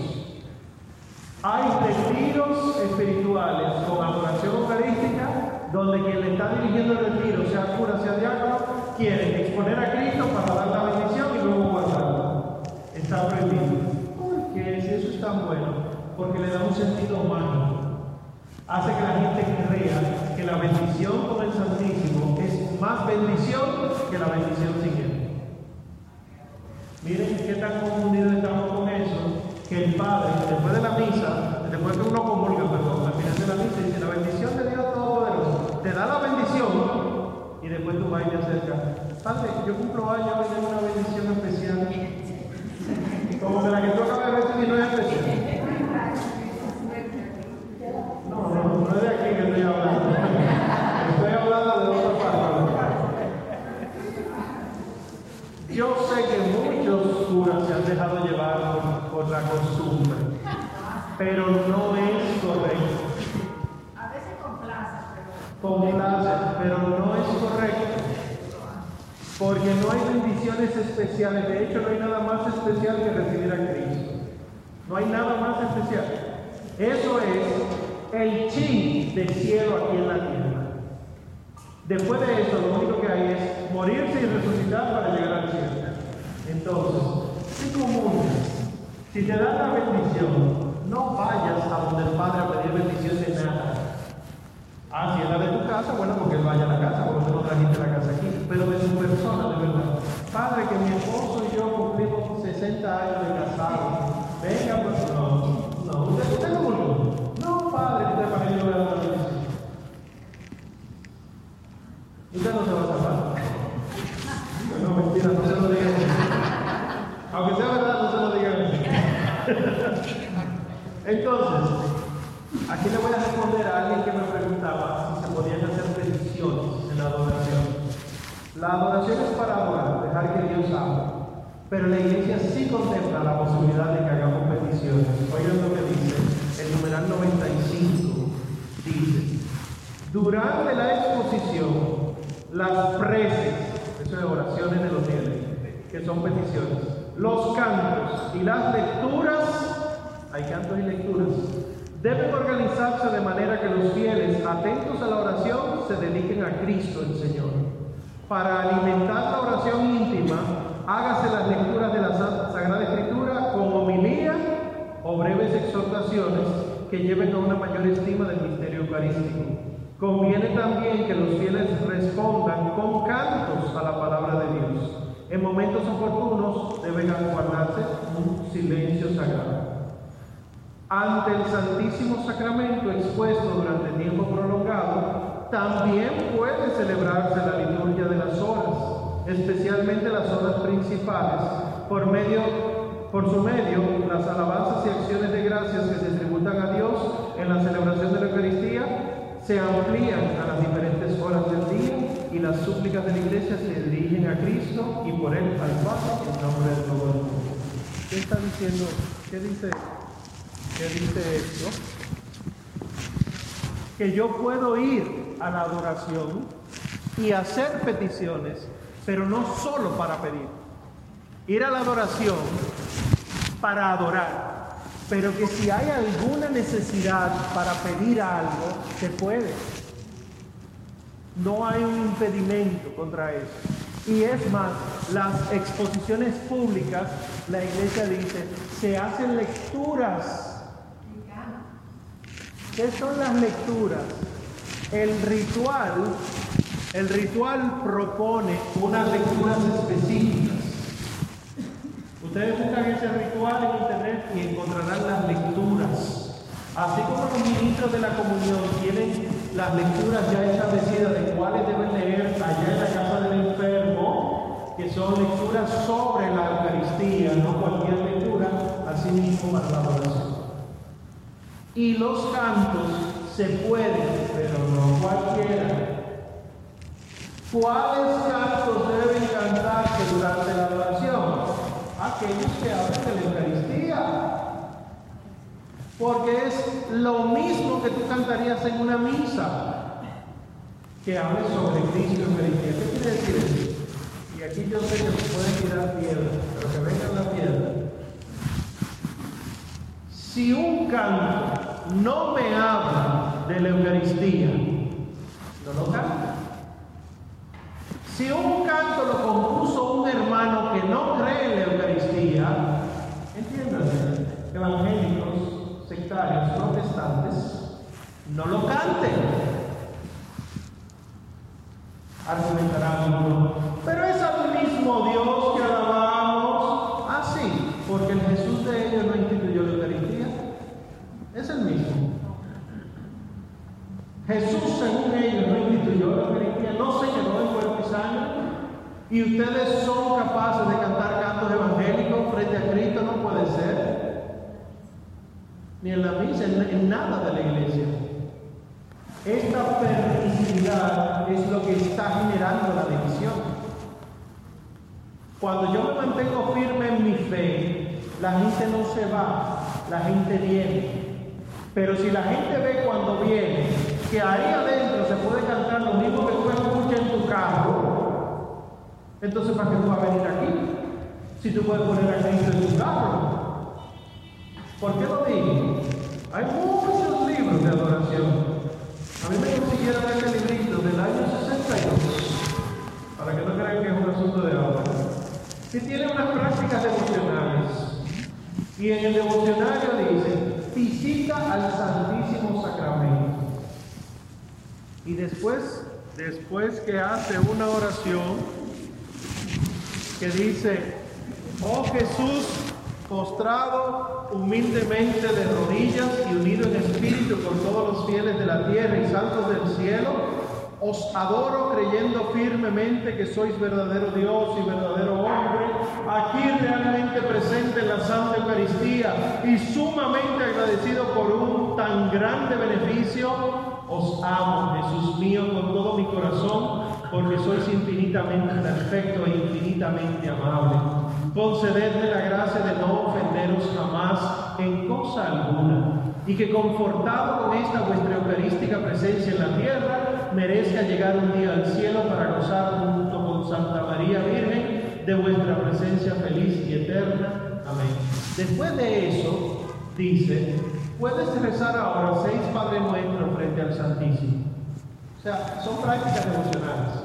Hay retiros espirituales con adoración eucarística donde quien le está dirigiendo el retiro, sea cura, sea diácono, quiere exponer a Cristo para dar la bendición y luego guardarlo. Está prohibido. ¿Por qué? Si eso es tan bueno, porque le da un sentido mágico. Hace que la gente crea que la bendición con el Santísimo es más bendición que la bendición él. Miren qué tan confundidos estamos con eso, que el Padre, después de la misa, después que uno comulga, perdón, al final de la misa, dice, la bendición de Dios Todopoderoso, te da la bendición, después tú vas y te acercas. Padre, yo cumplo años, tengo una bendición especial. Como que la que tú acabas de recibir no es especial. No, no, no es de aquí que estoy hablando. Estoy hablando de otra parte. Yo sé que muchos curas se han dejado llevar por, por la costumbre, pero no es correcto. A veces complace, pero no. Porque no hay bendiciones especiales. De hecho, no hay nada más especial que recibir a Cristo. No hay nada más especial. Eso es el chin de cielo aquí en la tierra. Después de eso, lo único que hay es morirse y resucitar para llegar al cielo. Entonces, ¿qué común? Si te dan la bendición, no vayas a donde el Padre a pedir bendición de nada. Ah, si es la de tu casa, bueno, porque él vaya a la casa, porque tú no trajiste la casa aquí. Pero de su persona, de verdad. Padre, que mi esposo y yo cumplimos 60 años de casado. Venga, pues no. No, usted, usted no murió. No, padre, usted para yo vea la bendición. Usted no se va a salvar. No, mentira, no se lo digan. Aunque sea verdad, no se lo digan. Entonces, aquí le voy a responder a alguien que me preguntaba si se podían hacer la adoración. Es para adorar, dejar que Dios hable. Pero la iglesia sí contempla la posibilidad de que hagamos peticiones. Oigan lo que dice el numeral 95. Dice, durante la exposición, las preces, eso es oraciones de los fieles, que son peticiones, los cantos y las lecturas, hay cantos y lecturas, deben organizarse de manera que los fieles, atentos a la oración, se dediquen a Cristo el Señor. Para alimentar la oración íntima, hágase las lecturas de la Sagrada Escritura con homilía o breves exhortaciones que lleven a una mayor estima del misterio eucarístico. Conviene también que los fieles respondan con cantos a la palabra de Dios. En momentos oportunos deben guardarse un silencio sagrado. Ante el Santísimo Sacramento expuesto durante tiempo prolongado, también puede celebrarse la liturgia de las horas, especialmente las horas principales, por medio por su medio, las alabanzas y acciones de gracias que se tributan a Dios en la celebración de la Eucaristía se amplían a las diferentes horas del día y las súplicas de la iglesia se dirigen a Cristo y por él al Padre en nombre de todo el mundo. ¿Qué está diciendo? ¿Qué dice? ¿Qué dice esto? Que yo puedo ir a la adoración y hacer peticiones, pero no solo para pedir. Ir a la adoración para adorar, pero que si hay alguna necesidad para pedir algo, se puede. No hay un impedimento contra eso. Y es más, las exposiciones públicas, la iglesia dice, se hacen lecturas. ¿Qué son las lecturas? El ritual, el ritual propone unas lecturas específicas. Ustedes buscan ese ritual en internet y encontrarán las lecturas. Así como los ministros de la comunión tienen las lecturas ya establecidas de cuáles deben leer allá en la casa del enfermo, que son lecturas sobre la Eucaristía, no cualquier lectura, así mismo para la adoración. Y los cantos se pueden, pero no cualquiera. ¿Cuáles cantos deben cantarse durante la adoración? Aquellos que hablan de la Eucaristía. Porque es lo mismo que tú cantarías en una misa, que hable sobre Cristo y Eucaristía. ¿Qué quiere decir eso? Y aquí yo sé que se pueden tirar piedras, pero que vengan la piedra. Si un canto no me habla de la Eucaristía, no lo canto. Si un canto lo compuso un hermano que no cree en la Eucaristía, entiéndase, evangélicos, sectarios, protestantes, no lo canten. Argumentarán uno, pero es al mismo Dios que alabamos. Ah, sí, porque el Jesús de ellos no instituyó la Eucaristía. Es el mismo. Jesús, según ellos, no instituyó la Eucaristía, no se quedó en cuerpo y sangre. Y ustedes son capaces de cantar cantos evangélicos frente a Cristo, no puede ser. Ni en la misa, en, en nada de la iglesia. Esta permisividad es lo que está generando la división. Cuando yo me mantengo firme en mi fe, la gente no se va, la gente viene. Pero si la gente ve cuando viene que ahí adentro se puede cantar lo mismo que tú escuchas en tu carro, entonces ¿para qué tú vas a venir aquí? Si tú puedes poner a Cristo en tu carro. ¿Por qué lo digo? Hay muchos libros de adoración. A mí me consiguieron este librito del año 62, para que no crean que es un asunto de ahora, que tiene unas prácticas devocionales. Y en el devocionario dice, visita al Santísimo Sacramento. Y después, después que hace una oración que dice, oh Jesús, postrado humildemente de rodillas y unido en espíritu con todos los fieles de la tierra y santos del cielo, os adoro creyendo firmemente que sois verdadero Dios y verdadero hombre, aquí realmente presente en la Santa Eucaristía y sumamente agradecido por un tan grande beneficio, os amo, Jesús mío, con todo mi corazón, porque sois infinitamente perfecto e infinitamente amable. concededme la gracia de no ofenderos jamás en cosa alguna, y que confortado con esta vuestra eucarística presencia en la tierra, merezca llegar un día al cielo para gozar junto con Santa María Virgen de vuestra presencia feliz y eterna. Amén. Después de eso, dice, puedes rezar ahora seis Padre Nuestro frente al Santísimo. O sea, son prácticas devocionales.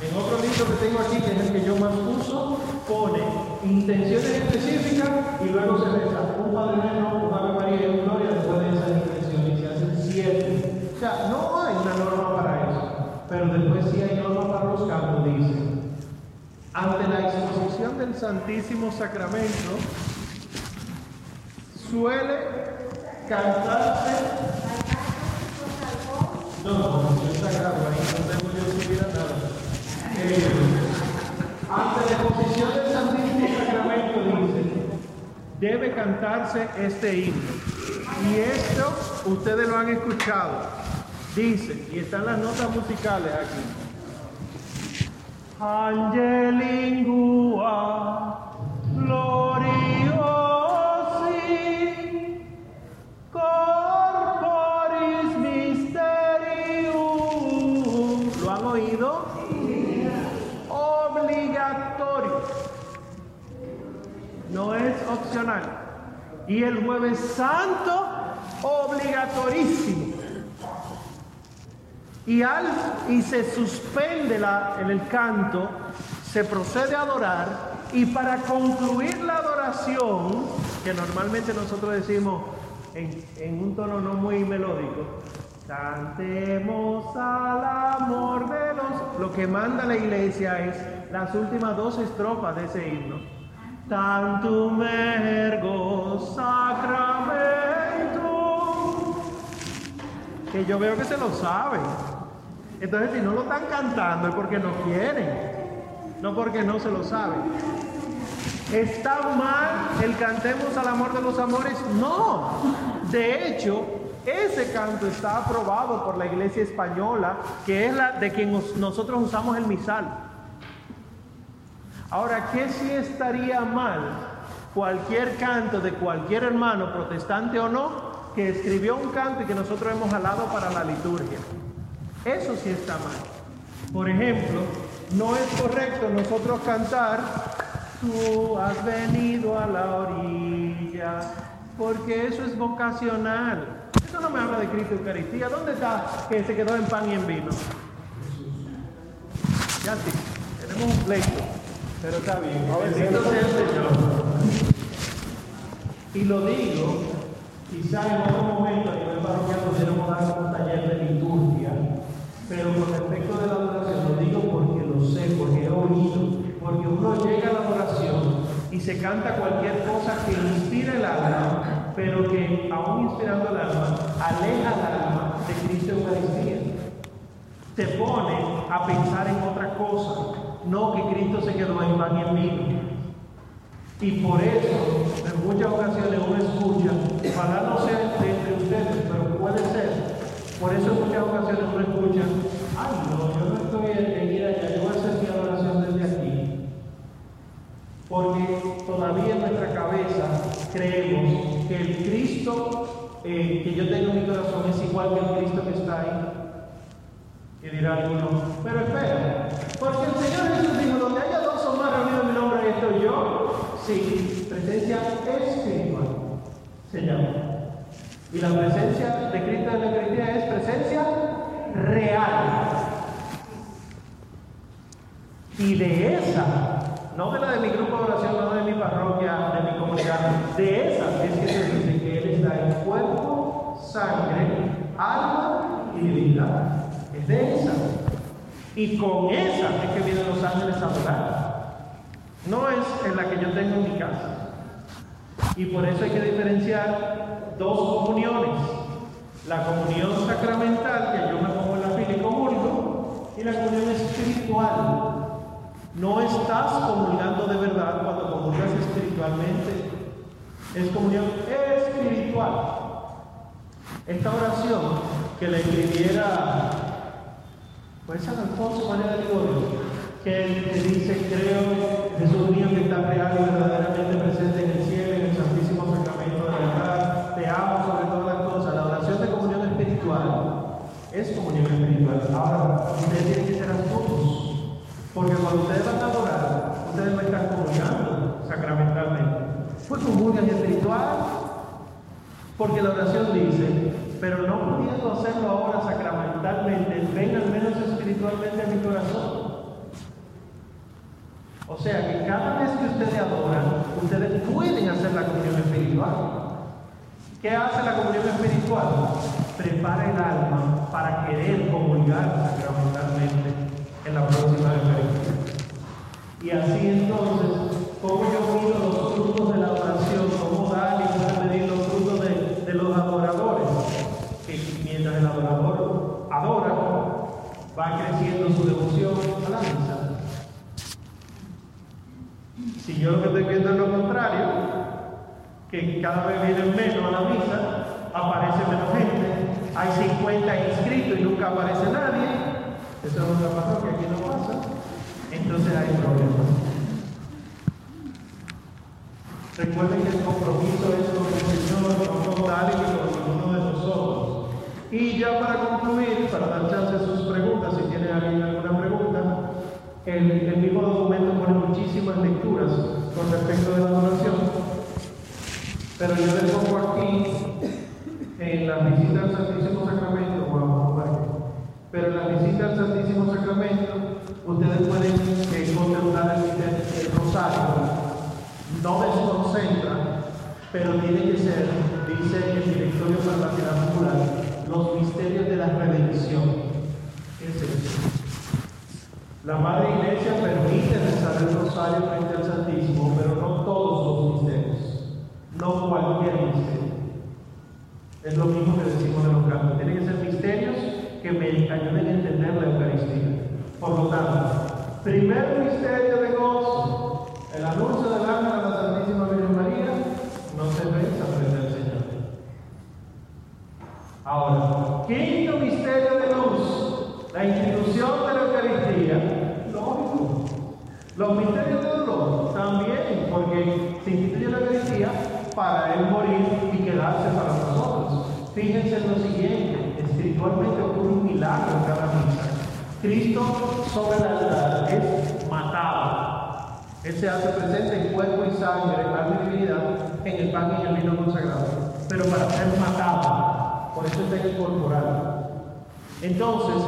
En otro libro que tengo aquí, que es el que yo más uso, pone intenciones específicas y luego se reza un Padre Nuestro, un Ave María y un Gloria después de esas intenciones. Y se hacen siete. O sea, no hay una norma para eso. Pero después sí hay norma para los cantos, dice. Ante la exposición del Santísimo Sacramento, suele cantarse. No, no, no, es sagrado, ahí no tengo yo que subir a nada. Ante la exposición del Santísimo Sacramento dice, debe cantarse este himno. Y esto ustedes lo han escuchado. Dice, y están las notas musicales aquí. Angelingua gloriosi No es opcional. Y el jueves santo, obligatorísimo. Y, al, y se suspende la, en el canto, se procede a adorar y para concluir la adoración, que normalmente nosotros decimos en, en un tono no muy melódico, cantemos al amor de los... Lo que manda la iglesia es las últimas dos estrofas de ese himno. Tantum ergo sacramentum que yo veo que se lo saben. Entonces, si no lo están cantando es porque no quieren, no porque no se lo saben. ¿Está mal el cantemos al amor de los amores? No. De hecho, ese canto está aprobado por la iglesia española, que es la de quien nos- nosotros usamos el misal. Ahora, ¿qué si estaría mal cualquier canto de cualquier hermano, protestante o no, que escribió un canto y que nosotros hemos jalado para la liturgia? Eso sí está mal. Por ejemplo, no es correcto nosotros cantar, tú has venido a la orilla, porque eso es vocacional. Eso no me habla de Cristo Eucaristía. ¿Dónde está que se quedó en pan y en vino? Ya sí, tenemos un pleito, pero está bien. Bendito sea el Señor. Y lo digo, quizá en otro momento a nivel parroquial pudiéramos dar un taller de liturgia, pero con respecto de la adoración lo digo porque lo sé, porque he oído, porque uno llega a la adoración y se canta cualquier cosa que inspira el alma, pero que aún inspirando el alma, aleja el alma de Cristo Eucaristía te pone a pensar en otra cosa, no que Cristo se quedó en pan y en vino. Y por eso, en muchas ocasiones uno escucha, ojalá no de entre ustedes, pero puede ser. Por eso en muchas ocasiones uno escucha, ay no, yo no estoy en, ir allá, yo voy a hacer mi adoración desde aquí. Porque todavía en nuestra cabeza creemos que el Cristo eh, que yo tengo en mi corazón es igual que el Cristo que está ahí. Y dirá alguno, pero espera, porque el Señor Jesús dijo, donde haya dos o más reunidos en mi nombre, ahí estoy yo. Sí, presencia espiritual se llama. Y la presencia de Cristo en la Eucaristía es presencia real. Y de esa, no de la de mi grupo de oración, no de mi parroquia, de mi comunidad, de esa es que se dice que Él está en cuerpo, sangre, alma y divinidad. De esa. Y con esa es que vienen los ángeles a adorar. No es en la que yo tengo en mi casa. Y por eso hay que diferenciar dos comuniones. La comunión sacramental, que yo me pongo en la fila y comulgo, y la comunión espiritual. No estás comulgando de verdad cuando comulgas espiritualmente. Es comunión espiritual. Esta oración que le escribiera pues San Alfonso María de Ligorio, que, que dice, creo, Jesús mío que está real y verdaderamente presente en el cielo, en el Santísimo Sacramento de la verdad, te amo sobre todas las cosas. La oración de comunión espiritual es comunión espiritual. Ahora, ustedes tienen que ser astutos, porque cuando ustedes van a adorar, ustedes lo están comunicando sacramentalmente. Fue comunión espiritual, porque la oración dice, hacerlo ahora sacramentalmente, ven al menos espiritualmente a mi corazón. O sea que cada vez que ustedes adoran, ustedes pueden hacer la comunión espiritual. ¿Qué hace la comunión espiritual? Prepara el alma para querer comulgar sacramentalmente en la próxima Eucaristía. Y así entonces, como yo mido los frutos de la oración, cómo Dani puede medir los frutos de, de los adoradores, que mientras el adorador adora, va creciendo su devoción a la misa. Si yo lo que estoy viendo es lo contrario, que cada vez vienen menos a la misa, aparece menos gente, hay 50 inscritos y nunca aparece nadie, eso es otra razón que aquí no pasa, entonces hay problemas. Recuerden que el compromiso es con el Señor, no con tal y con ninguno de nosotros. Y ya para concluir, para dar chance a sus preguntas, si tiene alguien alguna pregunta, el, el mismo documento pone muchísimas lecturas con respecto de la adoración, pero yo les pongo aquí en la visita al Santísimo Sacramento, pero en la visita al Santísimo Sacramento ustedes pueden eh, contemplar el, el, rosario no desconcentra, pero tiene que ser, dice el directorio para la piedad los misterios de la redención. ¿Qué es eso? La Madre Iglesia permite rezar el rosario frente al Santísimo, pero no no cualquier misterio. Es lo mismo que decimos de los cantos. Tienen que ser misterios que me ayuden a entender la Eucaristía. Por lo tanto, primer misterio de gozo, el anuncio del ángel a la Santísima Virgen María no se reza frente al Señor. Ahora, quinto misterio de luz, la institución de la Eucaristía, lógico. Los misterios de dolor también, porque se instituye la Eucaristía para Él morir y quedarse para nosotros. Fíjense en lo siguiente, espiritualmente ocurre un milagro en cada misa. Cristo sobre el altar es matado. Él se hace presente en cuerpo y sangre, carne y divinidad, en el pan y en el vino consagrado, pero para ser matado. Por eso está incorporado. Entonces,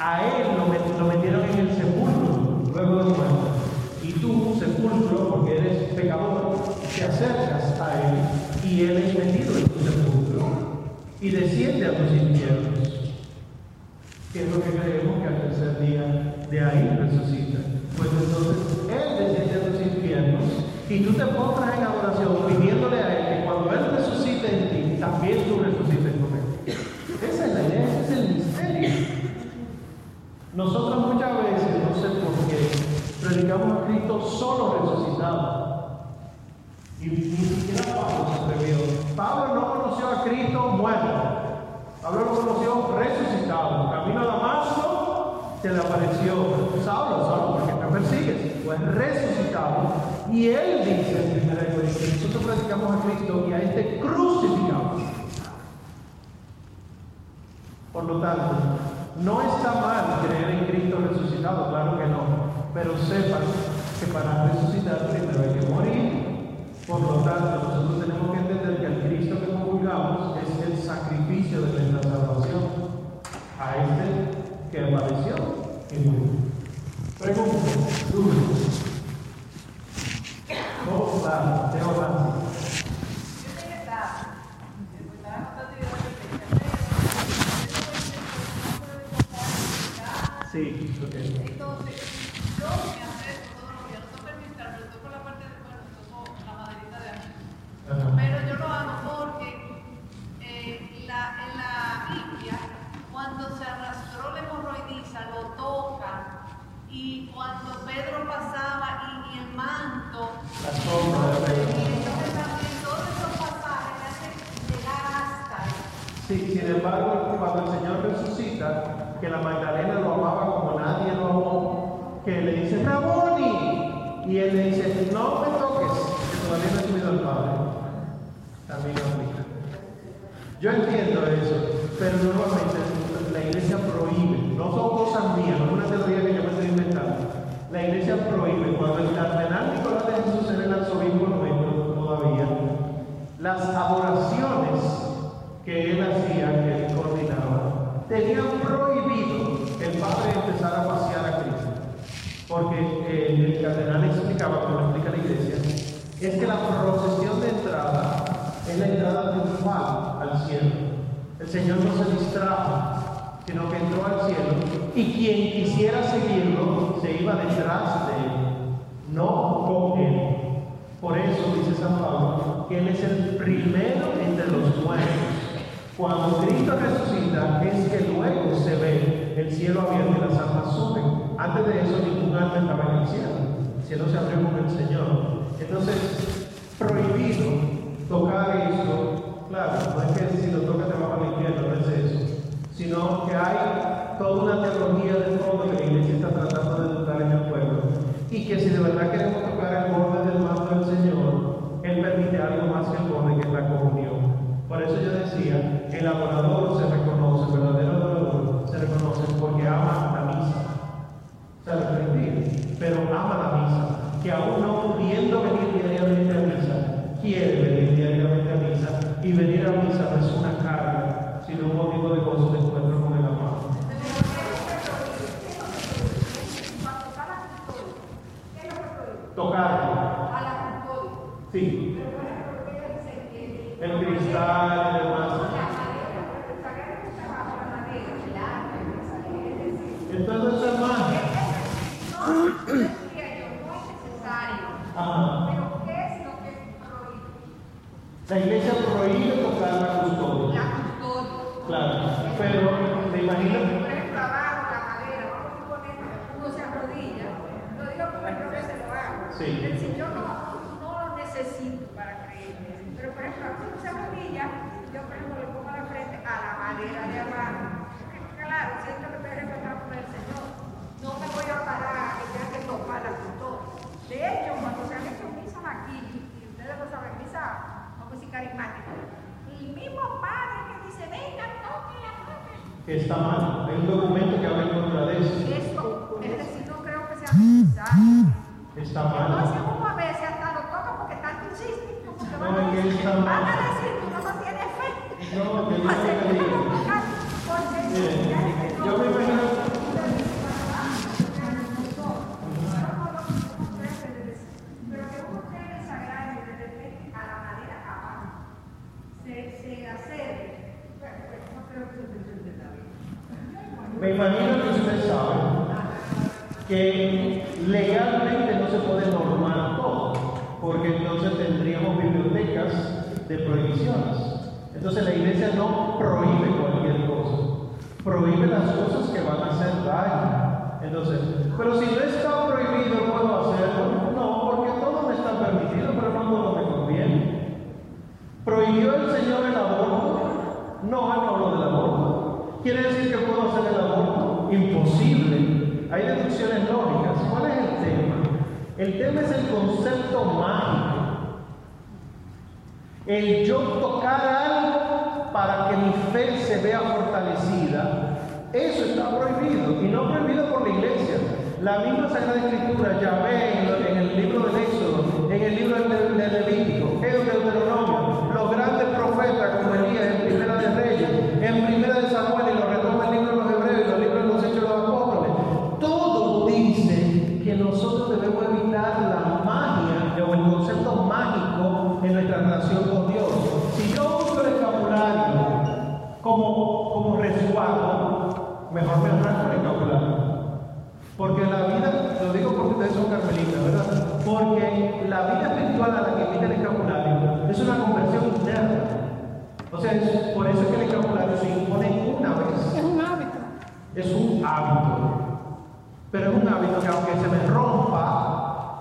a él lo, lo metieron en el sepulcro, luego de muerte. Y tú, sepulcro, porque eres pecador, te acercas a él y él es metido en tu sepulcro y desciende a tus infiernos. Que es lo que creemos que al tercer día de ahí resucita. Pues entonces Él desciende a tus infiernos y tú te pondrás en adoración pidiéndole a Él que cuando Él resucite en ti, también tú resucites con Él. Esa es la idea, ese es el misterio. Nosotros muchas veces, no sé por qué, predicamos a Cristo solo resucitado. Y ni siquiera Pablo. Pablo no conoció a Cristo muerto. Pablo lo conoció resucitado. Camino a Damasco se le apareció Saulo, Saulo, ¿por qué me persigues? Pues resucitado. Y él dice en 1 Corintios, nosotros predicamos a Cristo y a este crucificado. Por lo tanto, no está mal creer en Cristo resucitado, claro que no. Pero sepan que para resucitar primero hay que morir. Por lo tanto, nosotros tenemos que entender que el Cristo que comulgamos es el sacrificio de nuestra salvación a este que apareció y murió. Pregunta, dudas. No, claro, tengo más. Sí, ok. Entonces, yo me acerco todos los días, no toco el ministrar, pero toco la parte de bueno, toco la maderita de aquí. Ajá. Pero yo lo hago porque eh, la, en la Biblia, cuando se arrastró la hemorroidiza, lo toca. Y cuando Pedro pasaba y, y el manto, La sombra de Pedro. y entonces también todos esos pasajes me hacen llegar hasta ahí. Sí, sin embargo, cuando el Señor resucita, que la Magdalena lo amaba como nadie lo amó, que le dice, Raboni, y él le dice, no me toques, que todavía no he subido al Padre. También lo aplica. Yo entiendo eso, pero normalmente más. Antes de eso ningún alma estaba en el cielo, si no se abrió con el Señor. Entonces, prohibido tocar eso claro, no es que si lo tocas te vas al infierno, no es eso, sino que hay toda una teología de fondo que la iglesia está tratando de educar en el pueblo y que si de verdad queremos tocar el borde del mando del Señor, Él permite algo más que el borde que es la comunión. Por eso yo decía, el adorador se reconoce, ¿verdad? la misa, que aún no pudiendo venir diariamente a misa, quiere venir diariamente a misa, y venir a misa no es una carga, sino un motivo de gozo de encuentro con el amado. Tocar. Sí. El cristal, el demás. Entonces, hermano. Pero ¿qué es lo que es prohibido? La iglesia prohíbe tocar la custodia. La custodia. Claro. Pero me imagino. Por ejemplo, abajo, la uno se arrodilla. Lo digo como el que lo hago. Sí. El Señor no, no lo necesito para creer. Pero por ejemplo, uno se arrodilla, yo por ejemplo le pongo la frente a la madera de abajo. Claro, siento que estoy respetando con el Señor. que está mal. Hay un documento que habla en contra de eso. Esto, es decir, no creo que sea necesario.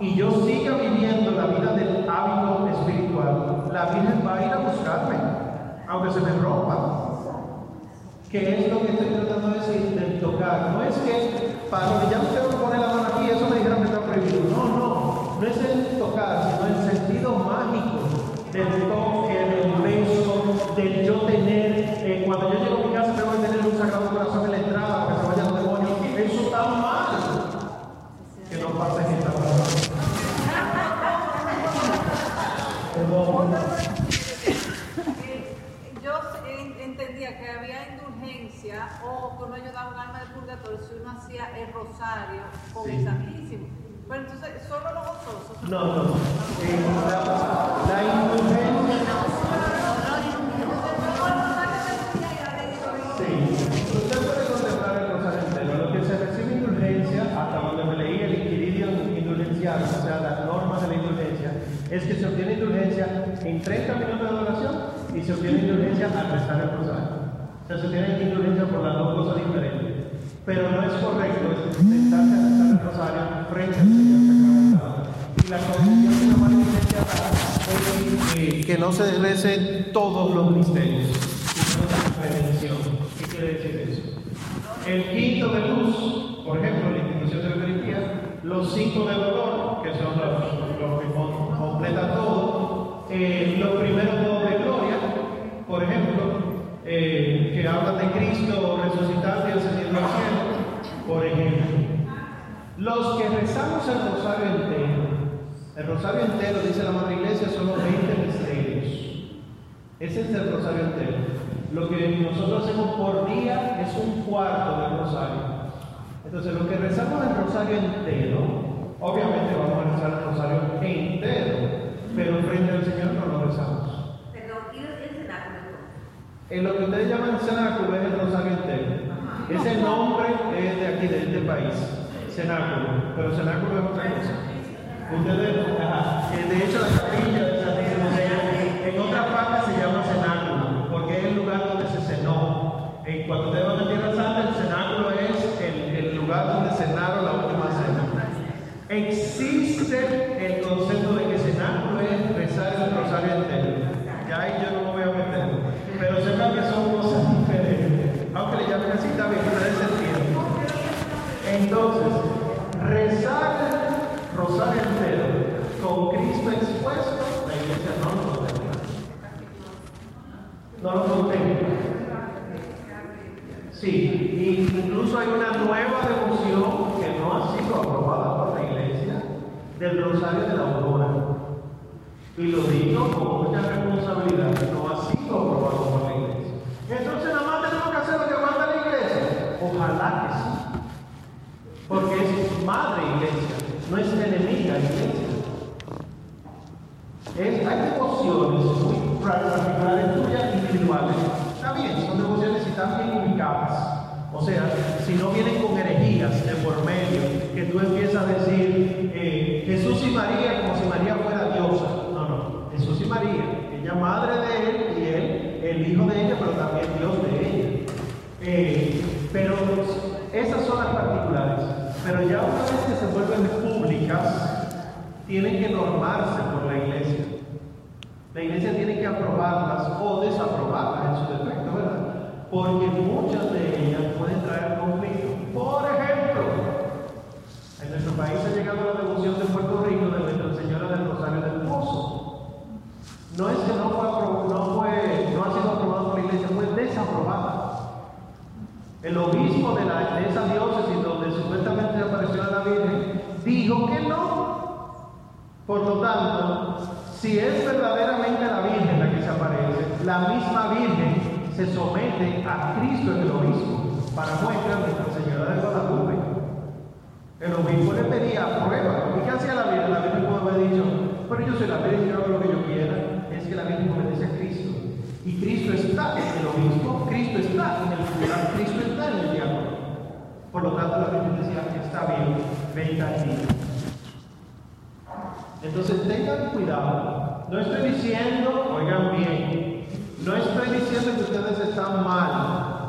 y yo siga viviendo la vida del hábito espiritual, la Virgen va a ir a buscarme, aunque se me rompa. Que es lo que estoy hacía el rosario con el Santísimo. Pero entonces, solo los gozosos. No, no, no. Eh, la, la indulgencia. Sí. Usted puede contemplar el rosario entero. Lo que se recibe indulgencia, hasta donde me leí el inquiridio indulgencial, o sea, las normas de la indulgencia, es que se obtiene indulgencia en 30 minutos de oración y se obtiene indulgencia al rezar el rosario. O sea, se obtiene indulgencia por las dos cosas diferentes. Pero no es correcto sentarse a rezar el rosario frente al Señor sacramentado. Y la conclusión que Iglesia da es que, no se recen todos los misterios, sino la redención. ¿Qué quiere decir eso? El quinto de luz, por ejemplo, la institución de la Eucaristía, los cinco de dolor, que son los, los que com- completan todo, eh, los primeros dos de gloria, por ejemplo, eh, hablan de Cristo resucitado y ascendiendo al cielo, por ejemplo. Los que rezamos el rosario entero, el rosario entero, dice la Madre Iglesia, son los 20 misterios. Ese es el rosario entero. Lo que nosotros hacemos por día es un cuarto del rosario. Entonces, lo que rezamos el rosario entero, obviamente vamos a rezar el rosario entero, pero frente al Señor no lo rezamos. Perdón, ¿y el cenáculo? En lo que ustedes llaman cenáculo es el rosario entero. Ese nombre es de aquí, de este país, cenáculo, pero cenáculo es otra cosa. Ustedes, ajá, de hecho la capilla en otra parte se llama cenáculo, porque es el lugar donde se cenó. Eh, cuando ustedes van a Tierra Santa, el cenáculo es el, el lugar donde cenaron la última cena. Existe el concepto de que cenáculo es rezar el rosario entero. Ya ahí yo no me voy a meter. Pero sepan que son cosas diferentes. Aunque le llamen así, está bien, ustedes se entienden. Entonces, rezar el rosario entero con Cristo expuesto, la iglesia no lo contempla. No lo contempla. Sí, incluso hay una nueva devoción que no ha sido aprobada por la iglesia del rosario de la aurora. Y lo digo con mucha responsabilidad, no ha sido aprobado por la iglesia. Entonces nada más tenemos que hacer lo que manda la iglesia. Ojalá que sí. Porque es madre iglesia, no es enemiga iglesia. Es, hay devociones muy particulares Está bien, son devociones y están bien ubicadas. O sea, si no vienen con herejías de por medio, que tú empiezas a decir eh, Jesús y María como si María fuera diosa. No, no, Jesús y María, ella madre de él y él, el hijo de ella, pero también Dios de ella. Eh, pero esas son las particulares. Pero ya una vez que se vuelven públicas, tienen que normarse por la iglesia. La iglesia tiene que aprobarlas o desaprobarlas en su defecto, ¿verdad? Porque muchas de ellas pueden traer conflicto. Por ejemplo, en nuestro país ha llegado la devoción de Puerto Rico de Nuestra Señora del Rosario del Pozo. No es que no fue, no fue, no ha sido aprobado por la iglesia, fue desaprobada. El obispo de, la, de esa diócesis donde supuestamente apareció la Virgen dijo que no. Por lo tanto, si es verdaderamente la Virgen la que se aparece, la misma Virgen se somete a Cristo en el obispo para muestra Nuestra Señora de Guadalupe. El obispo le pedía prueba. ¿Y qué hacía la Virgen? La Virgen pudo haber dicho, pero yo soy la Virgen, yo hago lo que yo quiera. Es que la Virgen obedece a Cristo. Y Cristo está en el obispo, Cristo está en el cura, Cristo está en el diácono. Por lo tanto, la Virgen decía, está bien, venga aquí. Entonces tengan cuidado. No estoy diciendo, oigan bien, no estoy diciendo que ustedes están mal.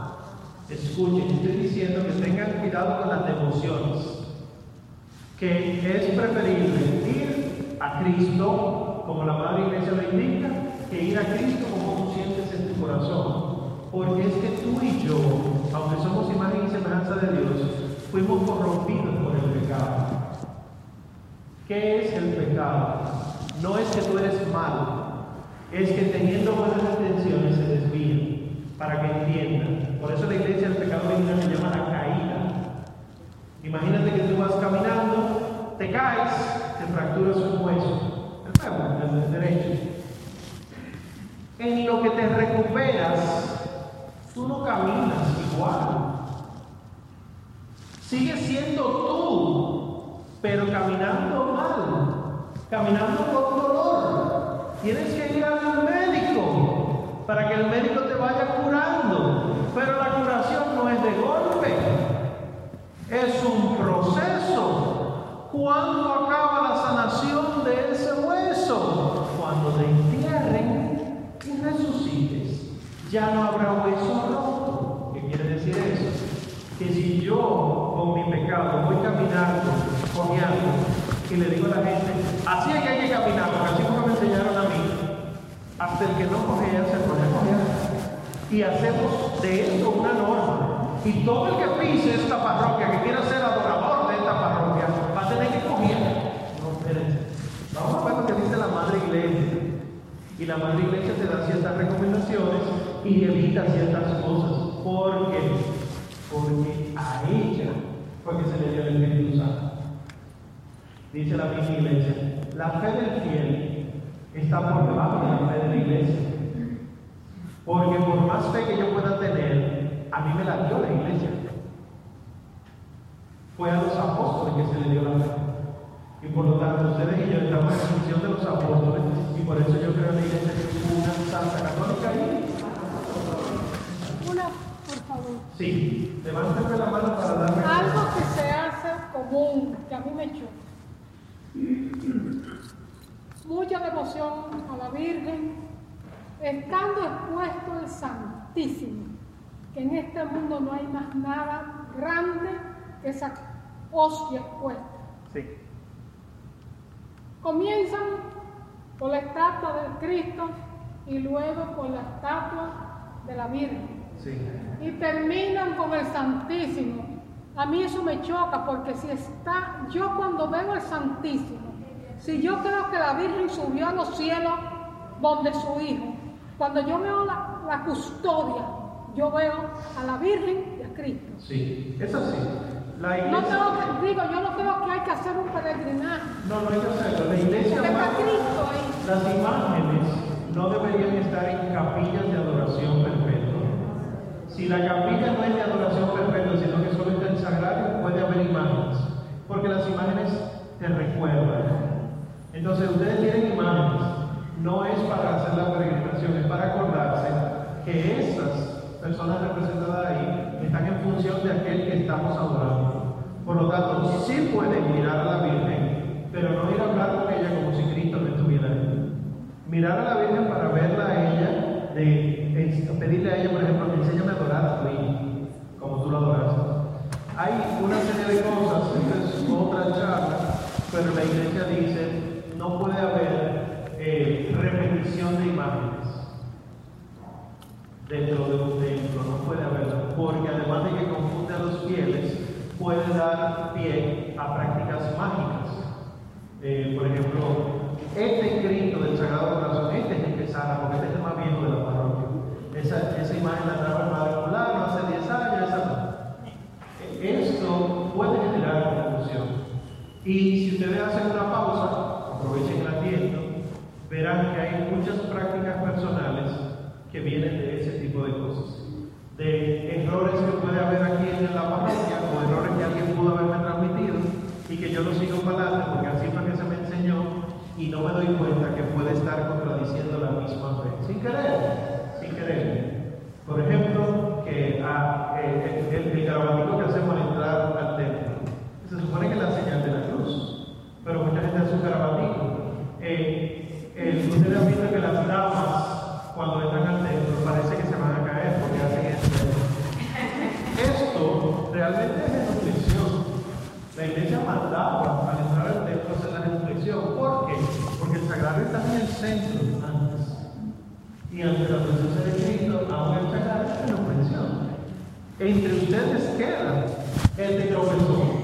Escuchen, estoy diciendo que tengan cuidado con las devociones. Que es preferible ir a Cristo, como la Madre Iglesia lo indica, que ir a Cristo como tú sientes en tu corazón. Porque es que tú y yo, aunque somos imagen y semejanza de Dios, fuimos corrompidos por el pecado. ¿Qué es el pecado? No es que tú eres malo, es que teniendo buenas intenciones se desvían para que entiendan. Por eso la iglesia el pecado original se llama la caída. Imagínate que tú vas caminando, te caes, te fracturas un hueso, el fémur, el derecho. En lo que te recuperas, tú no caminas igual. Sigue siendo tú, pero caminando mal, caminando con dolor. Tienes que ir al médico para que el médico te vaya curando. Pero la curación no es de golpe, es un proceso. ¿Cuándo acaba la sanación de ese hueso? Cuando te entierren y resucites. Ya no habrá hueso roto. ¿Qué quiere decir eso? Que si yo con mi pecado voy caminando, cojeando, y le digo a la gente, así es que hay que caminar, porque así como me enseñaron a mí, hasta el que no cojea se pone a cojear. Y hacemos de esto una norma. Y todo el que pise esta parroquia, que quiera ser adorador de esta parroquia, va a tener que cojear. No, espérense. Vamos a ver lo que dice la Madre Iglesia. Y la Madre Iglesia te da ciertas recomendaciones y evita ciertas cosas. ¿Por qué? Porque a ella fue que se le dio el Espíritu Santo. Dice la misma iglesia, la fe del fiel está por debajo de la fe de la iglesia. Porque por más fe que yo pueda tener, a mí me la dio la iglesia. Fue a los apóstoles que se le dio la fe. Y por lo tanto, ustedes y yo estamos en la función de los apóstoles, y por eso yo creo en la iglesia que es una santa católica y Una, por favor. Sí, levántame la mano para darme. Algo que se hace común, que a mí me choca. Mucha devoción a la Virgen, estando expuesto el Santísimo, que en este mundo no hay más nada grande que esa hostia expuesta. Sí. Comienzan por la estatua del Cristo y luego por la estatua de la Virgen. Sí. y terminan con el Santísimo. A mí eso me choca porque si está, yo cuando veo el Santísimo, si yo creo que la Virgen subió a los cielos donde su Hijo, cuando yo veo la, la custodia, yo veo a la Virgen y a Cristo. Sí, es así. La iglesia. No creo que, digo, yo no creo que hay que hacer un peregrinaje. No, no hay que hacerlo. La iglesia. Porque está va- Cristo ahí. Las imágenes no deberían estar en capillas de adoración perpetua. Si la capilla no es de adoración perpetua, sino que puede haber imágenes. Porque las imágenes te recuerdan. Entonces, ustedes tienen imágenes. No es para hacer la peregrinación, es para acordarse que estas personas representadas ahí están en función de aquel que estamos adorando. Por lo tanto, sí pueden mirar a la Virgen, pero no ir a hablar con ella como si Cristo no estuviera ahí. Mirar a la Virgen para verla a ella, de, pedirle a ella, por ejemplo, enséñame a adorar a tu como tú lo adoraste. Hay una serie de cosas, esta es otra charla, pero la iglesia dice, no puede haber eh, repetición de imágenes dentro de un templo, no puede haberlo, porque además de que confunde a los fieles, puede dar pie a prácticas mágicas. Eh, por ejemplo, este Cristo del Sagrado Corazón, este es el que sana, porque este es el más viejo de la parroquia. Esa, esa imagen la trajo el Padre Fulano hace 10 años, esa no. Esto puede generar confusión. Y si ustedes hacen una pausa, aprovechen el asiento, verán que hay muchas prácticas personales que vienen de ese tipo de cosas. De errores que puede haber aquí en la parroquia o errores que alguien pudo haberme transmitido y que yo lo sigo para adelante porque así fue que se me enseñó y no me doy cuenta que puede estar contradiciendo la misma fe. Sin querer, sin querer. Por ejemplo, que ah, eh, el, el, que hacemos al entrar al templo, se supone que es la señal de la cruz, pero garabatito. Eh, eh, ustedes han visto que las damas, cuando entran al templo, parece que se van a caer porque hacen esto. Esto realmente es genuflexión. La iglesia mandaba al entrar al templo hacer la genuflexión. ¿Por qué? Porque el sagrario está en el centro antes. Y ante la presencia de Cristo, aún el sagrario es genuflexión. Entre ustedes queda el que tropezó.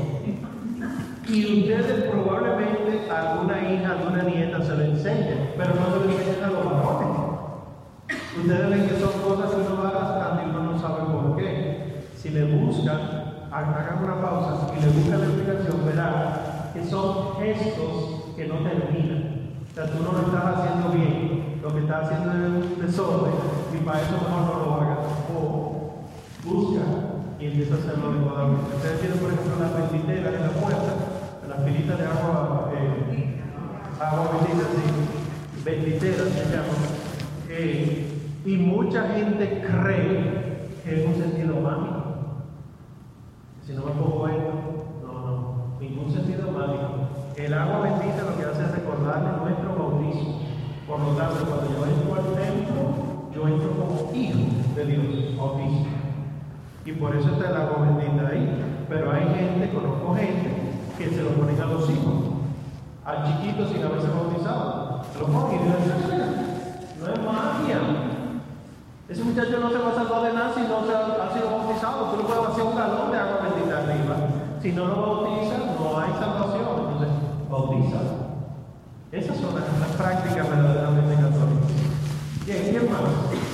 Y ustedes probablemente una hija, de una nieta se lo enseñen, pero no se lo enseñan a los varones. Ustedes ven que son cosas que uno va gastando y uno no sabe por qué. Si le buscan, hagan una pausa, si le buscan la explicación, verán que son gestos que no terminan. O sea, tú no lo estás haciendo bien, lo que estás haciendo es un desorden y para eso mejor no lo hagas. O busca y empieza a hacerlo adecuadamente. Ustedes tienen, por ejemplo, la benditera en la puerta, las pilitas de agua agua bendita, sí, benditera se llama, eh, y mucha gente cree que es un sentido mágico. Si no me pongo esto, no, no, ningún sentido mágico. El agua bendita lo que hace es recordarle nuestro bautismo. Por lo tanto, cuando yo entro al templo, yo entro como hijo de Dios, bautismo. Y por eso está el agua bendita ahí. Pero hay gente, conozco gente, que se lo ponen a los hijos al chiquito sin haberse bautizado. Lo ponen no es magia. Ese muchacho no se va a salvar de nada si no se ha, sido bautizado. Tú no puedes vaciar un galón de agua bendita arriba. Si no lo bautizas, no hay salvación. Entonces, bautiza. Esas son las, prácticas verdaderamente católicas. Bien, ¿quién más?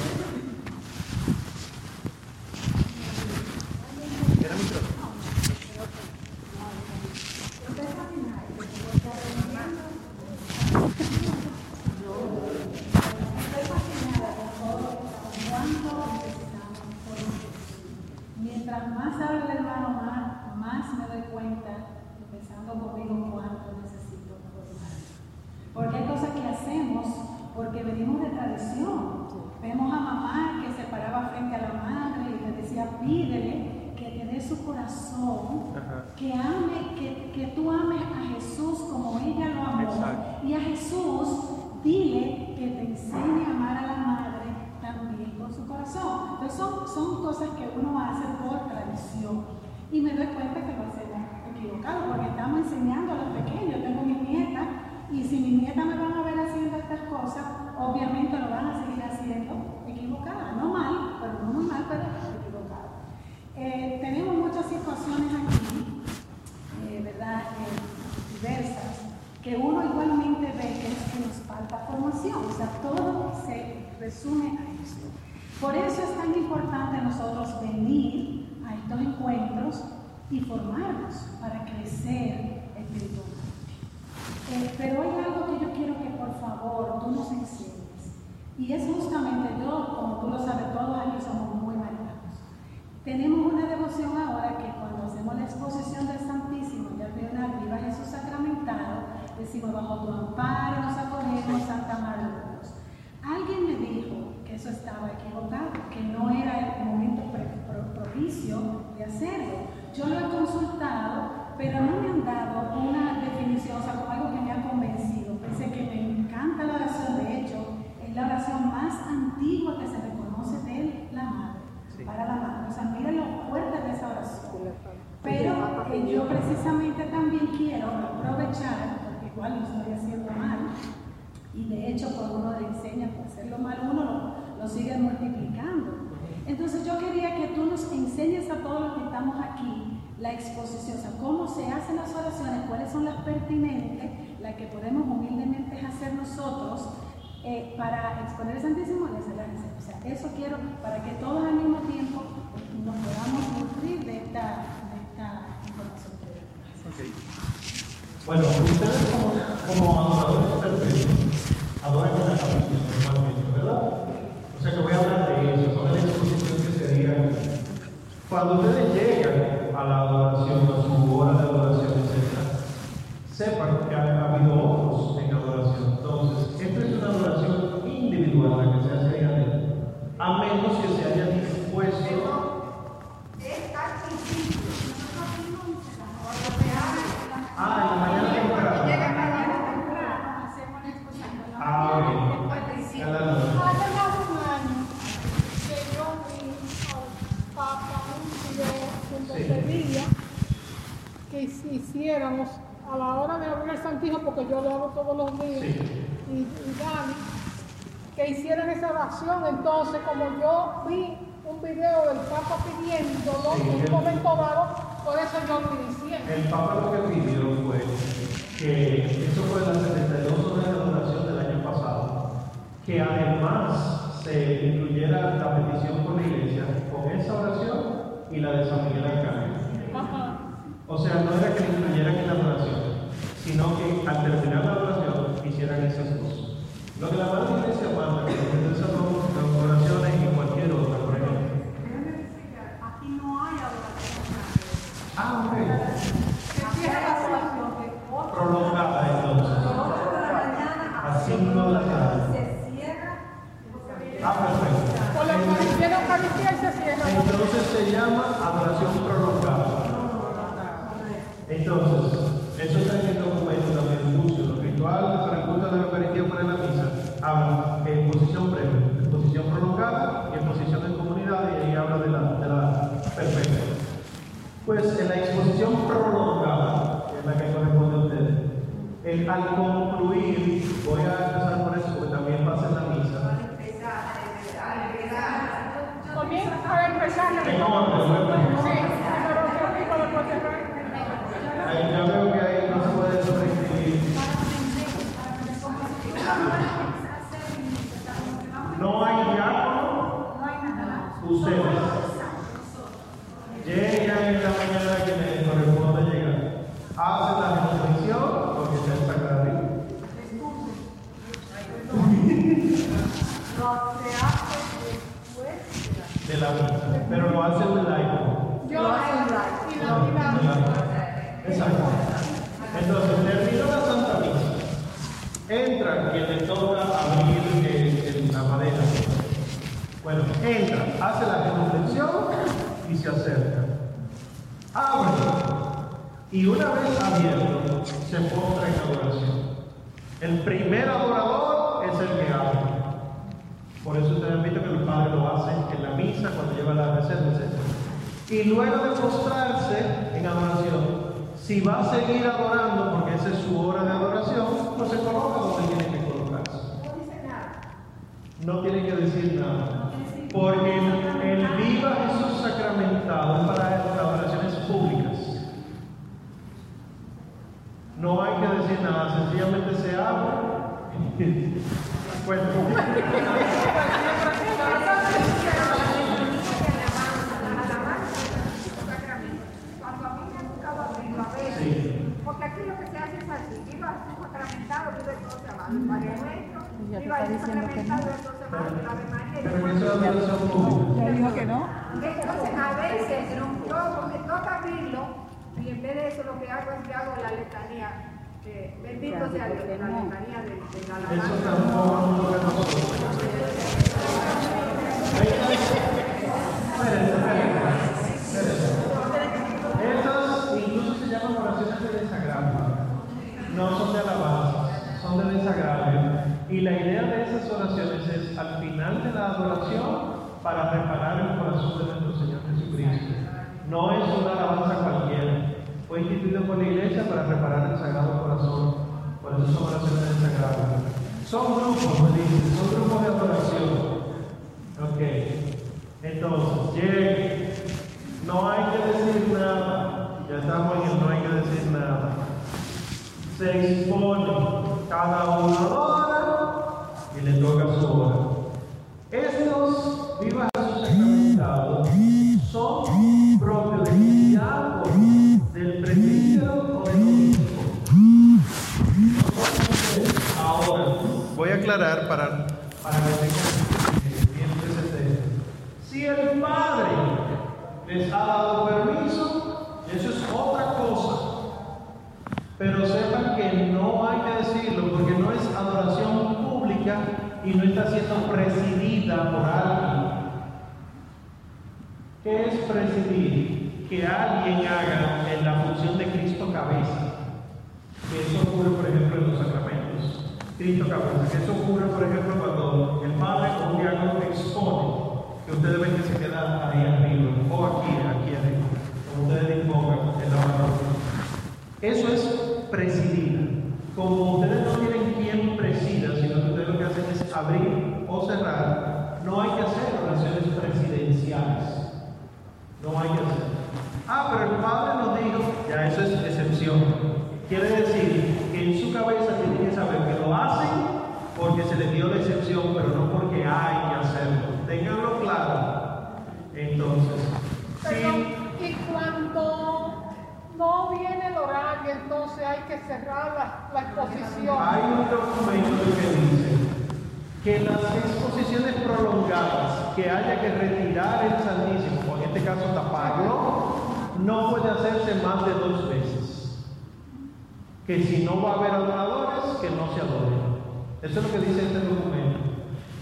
Aquí lo que se hace es así, viva un sacramentado, vive todo se va, el Padre Nuestro, viva el sacramentado, vive todo se va, el Ave María, pero eso. Ya dijo que no. Entonces, a veces yo me toca abrirlo y en vez de eso lo que hago es que hago la letanía. bendito sea Dios, la letanía de, la alabanza. tampoco nos toca a nosotros. Espérense, espérense, espérense. Esas incluso se llaman oraciones de desagravio. No son de alabanza, son de. Y la idea de esas oraciones es al final de la adoración para reparar el corazón de nuestro Señor Jesucristo. No es una alabanza cualquiera. Fue instituido por la iglesia para reparar el Sagrado Corazón. Por eso son oraciones de desagravio. Son grupos, me dicen, son grupos de adoración. Ok. Entonces, llegue. No hay que decir nada. Ya estamos en no hay que decir nada. Se expone. Cada uno adora y le toca su hora. Estos vivas sacramentados son propios del diácono, del presbítero o del obispo. Ahora, voy a aclarar para, para que tengan bien presente. Si el Padre les ha dado permiso, eso es otra cosa. Pero sepan que no hay que decirlo porque no es y no está siendo presidida por alguien. ¿Qué es presidir? Que alguien haga en la función de Cristo cabeza. Que eso ocurre, por ejemplo, en los sacramentos. Cristo cabeza. Que eso ocurre, por ejemplo, cuando el padre o un diácono expone. Que ustedes ven que se queda ahí arriba. O aquí, aquí arriba. Como ustedes invocan en la oración. Eso es presidir. Como ustedes no tienen quien presida, sino que ustedes lo que hacen es abrir o cerrar, no hay que hacer oraciones presidenciales. No hay que hacer. Ah, pero el Padre nos dijo, ya eso es excepción. Quiere decir que en su cabeza tienen que saber que lo hacen porque se les dio la excepción, pero no porque hay que hacerlo. Ténganlo claro. Entonces, sí. No viene el horario, entonces hay que cerrar la, exposición. Hay un documento que dice que las exposiciones prolongadas que haya que retirar el Santísimo, en este caso taparlo, no puede hacerse más de dos veces. Que si no va a haber adoradores, que no se adoren. Eso es lo que dice este documento.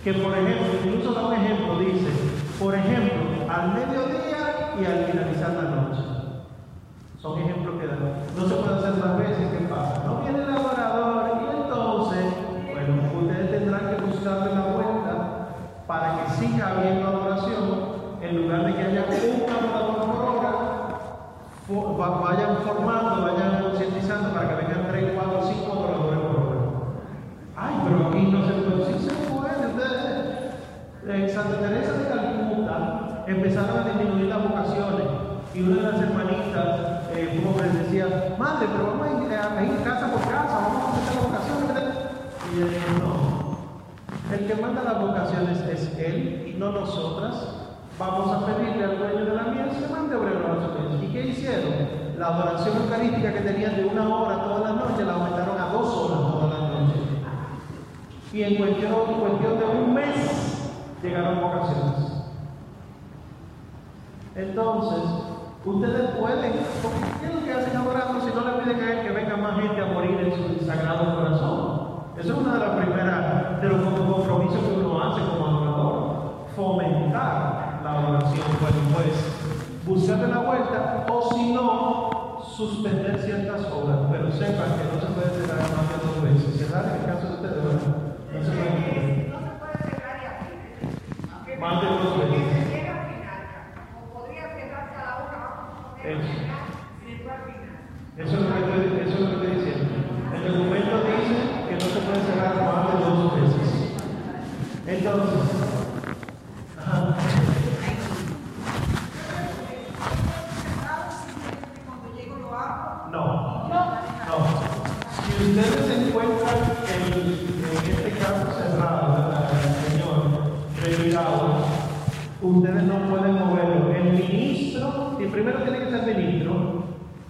que por ejemplo, incluso da un ejemplo, dice, por ejemplo, al mediodía y al finalizar la noche. Son ejemplos que dan. No se puede hacer más veces, ¿qué pasa? No viene el adorador y entonces, bueno, ustedes tendrán que buscarle la vuelta para que siga habiendo adoración, en lugar de que haya un adorador por hora, vayan formando, vayan concientizando para que vengan 3, 4, 5 adoradores por hora. Ay, pero aquí no se puede, sí se puede. Ustedes, en Santa Teresa de Calcuta empezaron a disminuir las vocaciones y una de las hermanitas eh, pero vamos a ir, a ir casa por casa, vamos a empezar las vocaciones. Y ella dijo, no, el que manda las vocaciones es él y no nosotras. Vamos a pedirle al dueño de la miel que mande obrero a los bienes. ¿Y qué hicieron? La adoración eucarística que tenían de una hora todas las noches la aumentaron a dos horas todas las noches. Y en cuestión, en cuestión de un mes llegaron vocaciones. Entonces, ustedes pueden, porque ¿qué es lo que hacen adorando si no le piden a él que venga más gente a morir en su sagrado corazón? Eso es una de las primeras de los compromisos que uno hace como adorador, fomentar la adoración. Bueno, pues, buscarle la vuelta, o si no, suspender ciertas obras, pero sepan que no se puede cerrar más de dos veces. Cerrar en el caso de ustedes. No se puede cerrar y así. Aunque Más de dos veces. se llega al final, o podría cerrarse a la hora, vamos a poner al Eso. final y después al final. Eso es lo que estoy, eso es lo que estoy diciendo. El documento dice que no se puede cerrar más de dos veces. Entonces, ajá. Cuando llego lo hago. no, No, no. Si ustedes se encuentran en, en este caso cerrado, ¿verdad? el Señor, retirado, ustedes no pueden moverlo. El ministro, y primero tiene que ser ministro,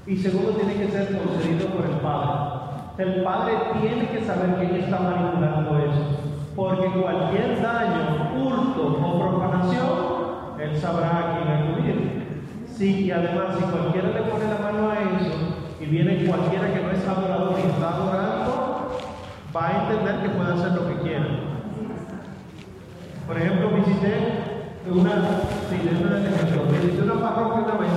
y segundo tiene que ser concedido por el Padre. El Padre tiene que saber quién está manipulando eso, porque cualquier daño, hurto o profanación, él sabrá a quién acudir. Sí, y además, si cualquiera le pone la mano a eso, y viene cualquiera que no es adorador y está adorando, va a entender que puede hacer lo que quiera. Por ejemplo, visité una, visité una parroquia una vez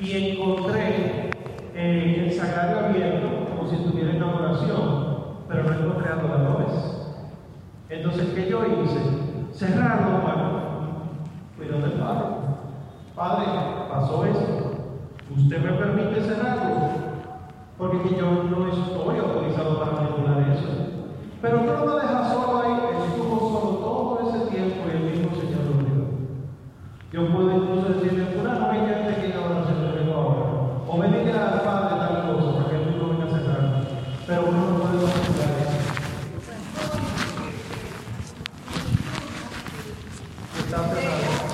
y encontré eh, el sagrario abierto como si estuviera en adoración, pero no encontré adoradores. Entonces, ¿qué yo hice? Cerrarlo, bueno, fui donde el párroco. Padre, pasó esto. ¿Usted me permite cerrarlo? Porque que yo no estoy autorizado para manipular eso. Pero no lo deja solo ahí, estuvo solo todo ese tiempo y el mismo Señor lo dijo. Yo puedo incluso decirle, fulano, ven que adoración yo vengo ahora. O ven y al Padre tal cosa, para que él mismo venga a cerrarlo. Pero uno no puede manipular eso. Está cerrado.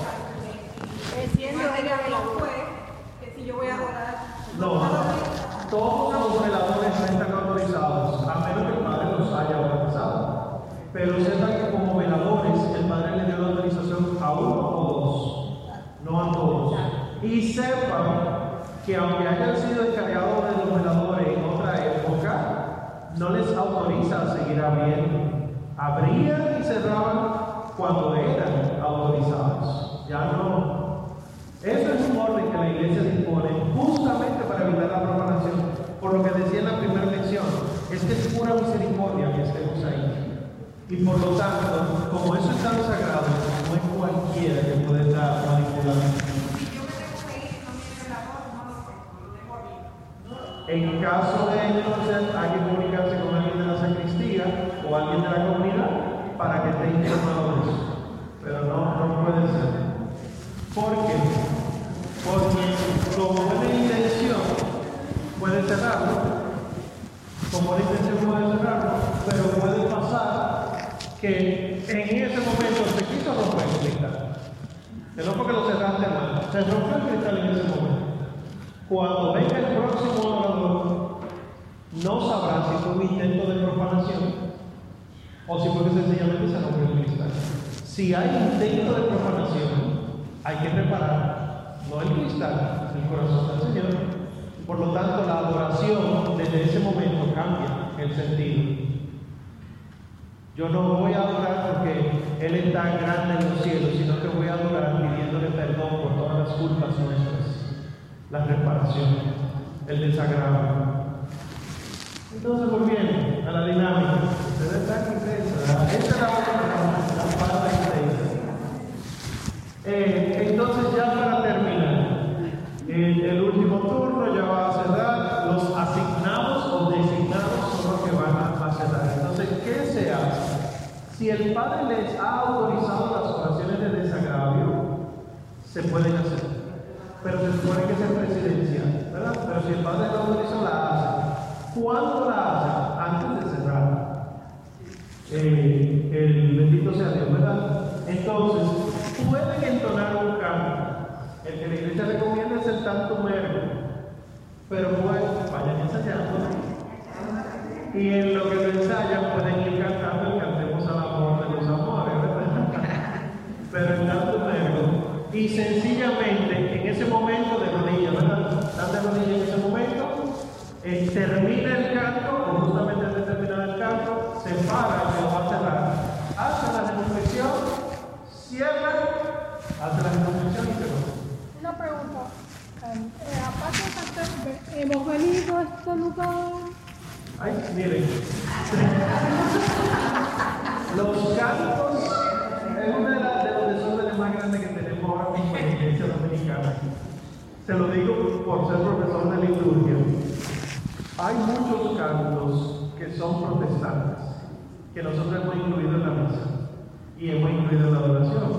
Siendo ella no fue, que si yo voy a adorar. No, todos los veladores no están autorizados, a menos que el padre los haya autorizado. Pero sepan que como veladores, el padre le dio la autorización a uno o dos, no a todos. Y sepan que aunque hayan sido encargados de los veladores en otra época, no les autoriza a seguir abriendo. Abrían y cerraban cuando eran autorizados. Ya no. Eso es un orden que la iglesia dispone justamente para evitar la profanación. Por lo que decía en la primera lección, es que es pura misericordia que estemos ahí. Y por lo tanto, como eso es tan sagrado, no es cualquiera que puede estar manipulando. En caso de entonces, hay que comunicarse con alguien de la sacristía o alguien de la comunidad para que esté informado de eso. Pero no, no puede ser. ¿Por qué? Porque como buena intención puede cerrarlo, como buena intención puede cerrarlo, pero puede pasar que en ese momento se quiso romper el cristal. No porque lo cerraste mal, se rompió el cristal en ese momento. Cuando venga el próximo adorador, no sabrá si fue un intento de profanación o si fue sencillamente se rompió el cristal. Si hay intento de profanación, hay que reparar, no el cristal, el corazón del Señor. Por lo tanto, la adoración desde ese momento cambia el sentido. Yo no voy a adorar porque Él está grande en los cielos, sino que voy a adorar pidiéndole perdón por todas las culpas nuestras, la reparación, el desagrado. Entonces, volviendo a la dinámica, entonces, ya para terminar, el, último turno ya va a cerrar. Los asignados o designados son los que van a, cerrar. Entonces, ¿qué se hace? Si el Padre les ha autorizado las oraciones de desagravio, se pueden hacer. Pero se supone que es en presidencia, ¿verdad? Pero si el Padre la autorizó, la hace. ¿Cuándo la hace? Antes de cerrar. Eh, el bendito sea Dios, ¿verdad? Entonces, pueden entonar un canto. El que la iglesia recomienda es el tanto mergo. Pero pues, vayan ensayando. Y en lo que lo ensayan pueden ir cantando y cantemos al amor de los amores, ¿verdad? Pero el tanto mergo. Y sencillamente, en ese momento de rodillas, ¿verdad? Están de rodillas en ese momento, eh, termina el canto, o justamente antes de terminar el canto, se para cerrar. Hace la reflexión, cierra, hace la reflexión y se va. Una pregunta. Eh, aparte de hemos venido a este lugar. Ay, miren. Los cantos es uno de, las- de los desórdenes más grandes que tenemos ahora mismo en la iglesia dominicana. Se lo digo por ser profesor de liturgia. Hay muchos cantos que son protestantes, que nosotros hemos incluido en la misa y hemos incluido en la adoración.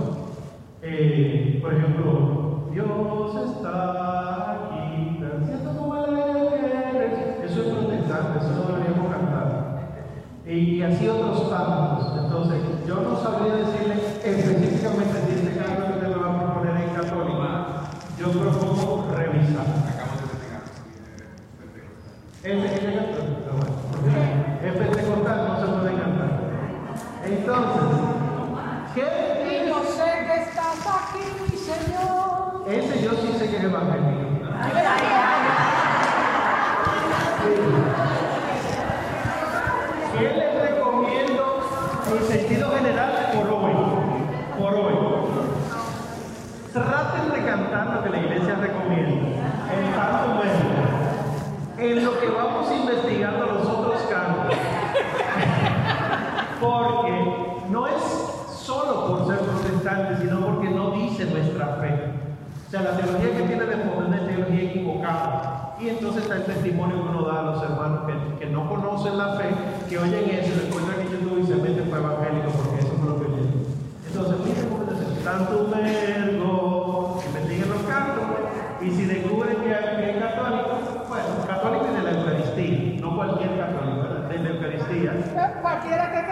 Eh, por ejemplo, Dios está aquí, haciendo como Él quiere. Eso es protestante, eso no deberíamos cantar. Y, y así otros tantos. Entonces, yo no sabría decirle específicamente si este canto que usted me va a proponer en católica. Yo propongo revisar. Es es de católica, bueno, porque es pentecostal, no se puede cantar. Entonces, ¿qué Y yo sé que estás aquí, mi Señor. Ese yo sí sé que es evangélico. ¿Qué les recomiendo en sentido general por hoy? Por hoy. Traten de cantar lo que la iglesia recomienda. En tanto menos. En lo que vamos investigando los otros cantos. Porque no es solo por ser protestantes, sino porque no dice nuestra fe. O sea, la teología que tiene de fondo es teología equivocada. Y entonces está el testimonio que uno da a los hermanos que, no conocen la fe, que oyen eso y recuerdan que YouTube y se meten para evangélico porque eso fue lo que oyeron. Entonces, miren cómo dice, tanto vergo, investiguen los cantos, y si descubren que hay católicos, bueno, católicos de la Eucaristía, no cualquier católico, de la Eucaristía. Cualquiera que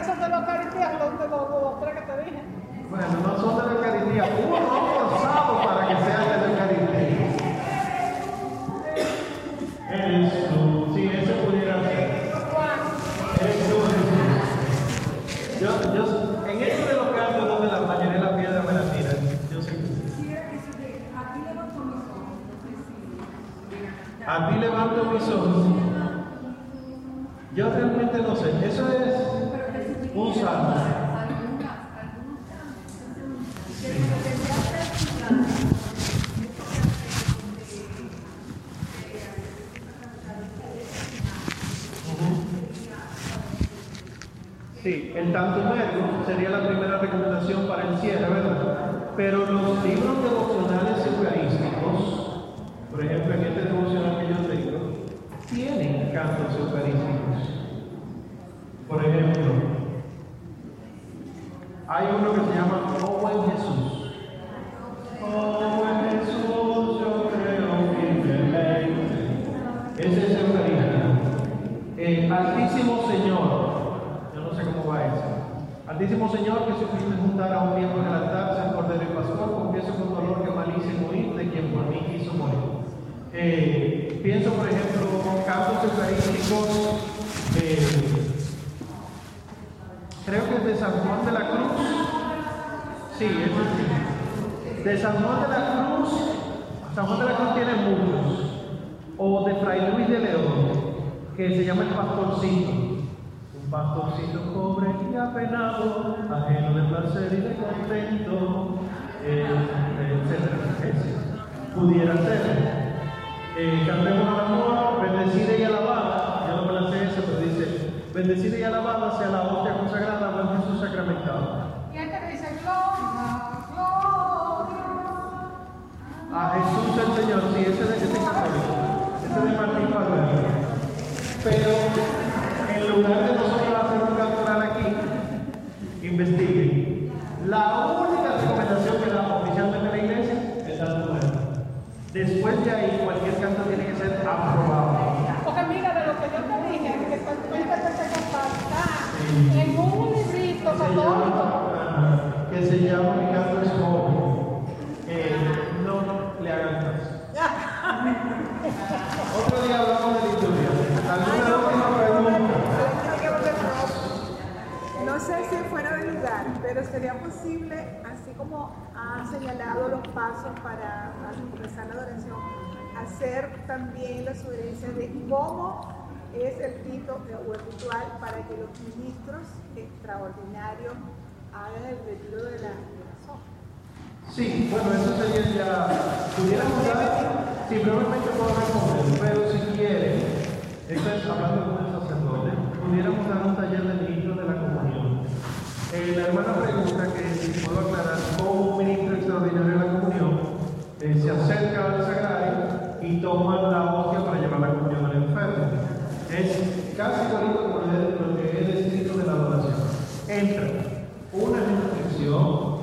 pero sería posible, así como ha señalado los pasos para empezar la adoración, hacer también la sugerencia de cómo es el rito o el ritual para que los ministros extraordinarios hagan el retiro de la corazón. Sí, bueno, eso sería ya. Pudiéramos dar, sí, brevemente puedo responder, pero si quieren, esto es hablando con el sacerdote, pudiéramos dar un taller de ministros de la comunión. Eh, la hermana pregunta que si puedo aclarar cómo un ministro extraordinario de la comunión eh, se acerca al sagrario y toma la hostia para llevar la comunión al enfermo. Es casi igualito como lo que he descrito de la adoración. Entra una inscripción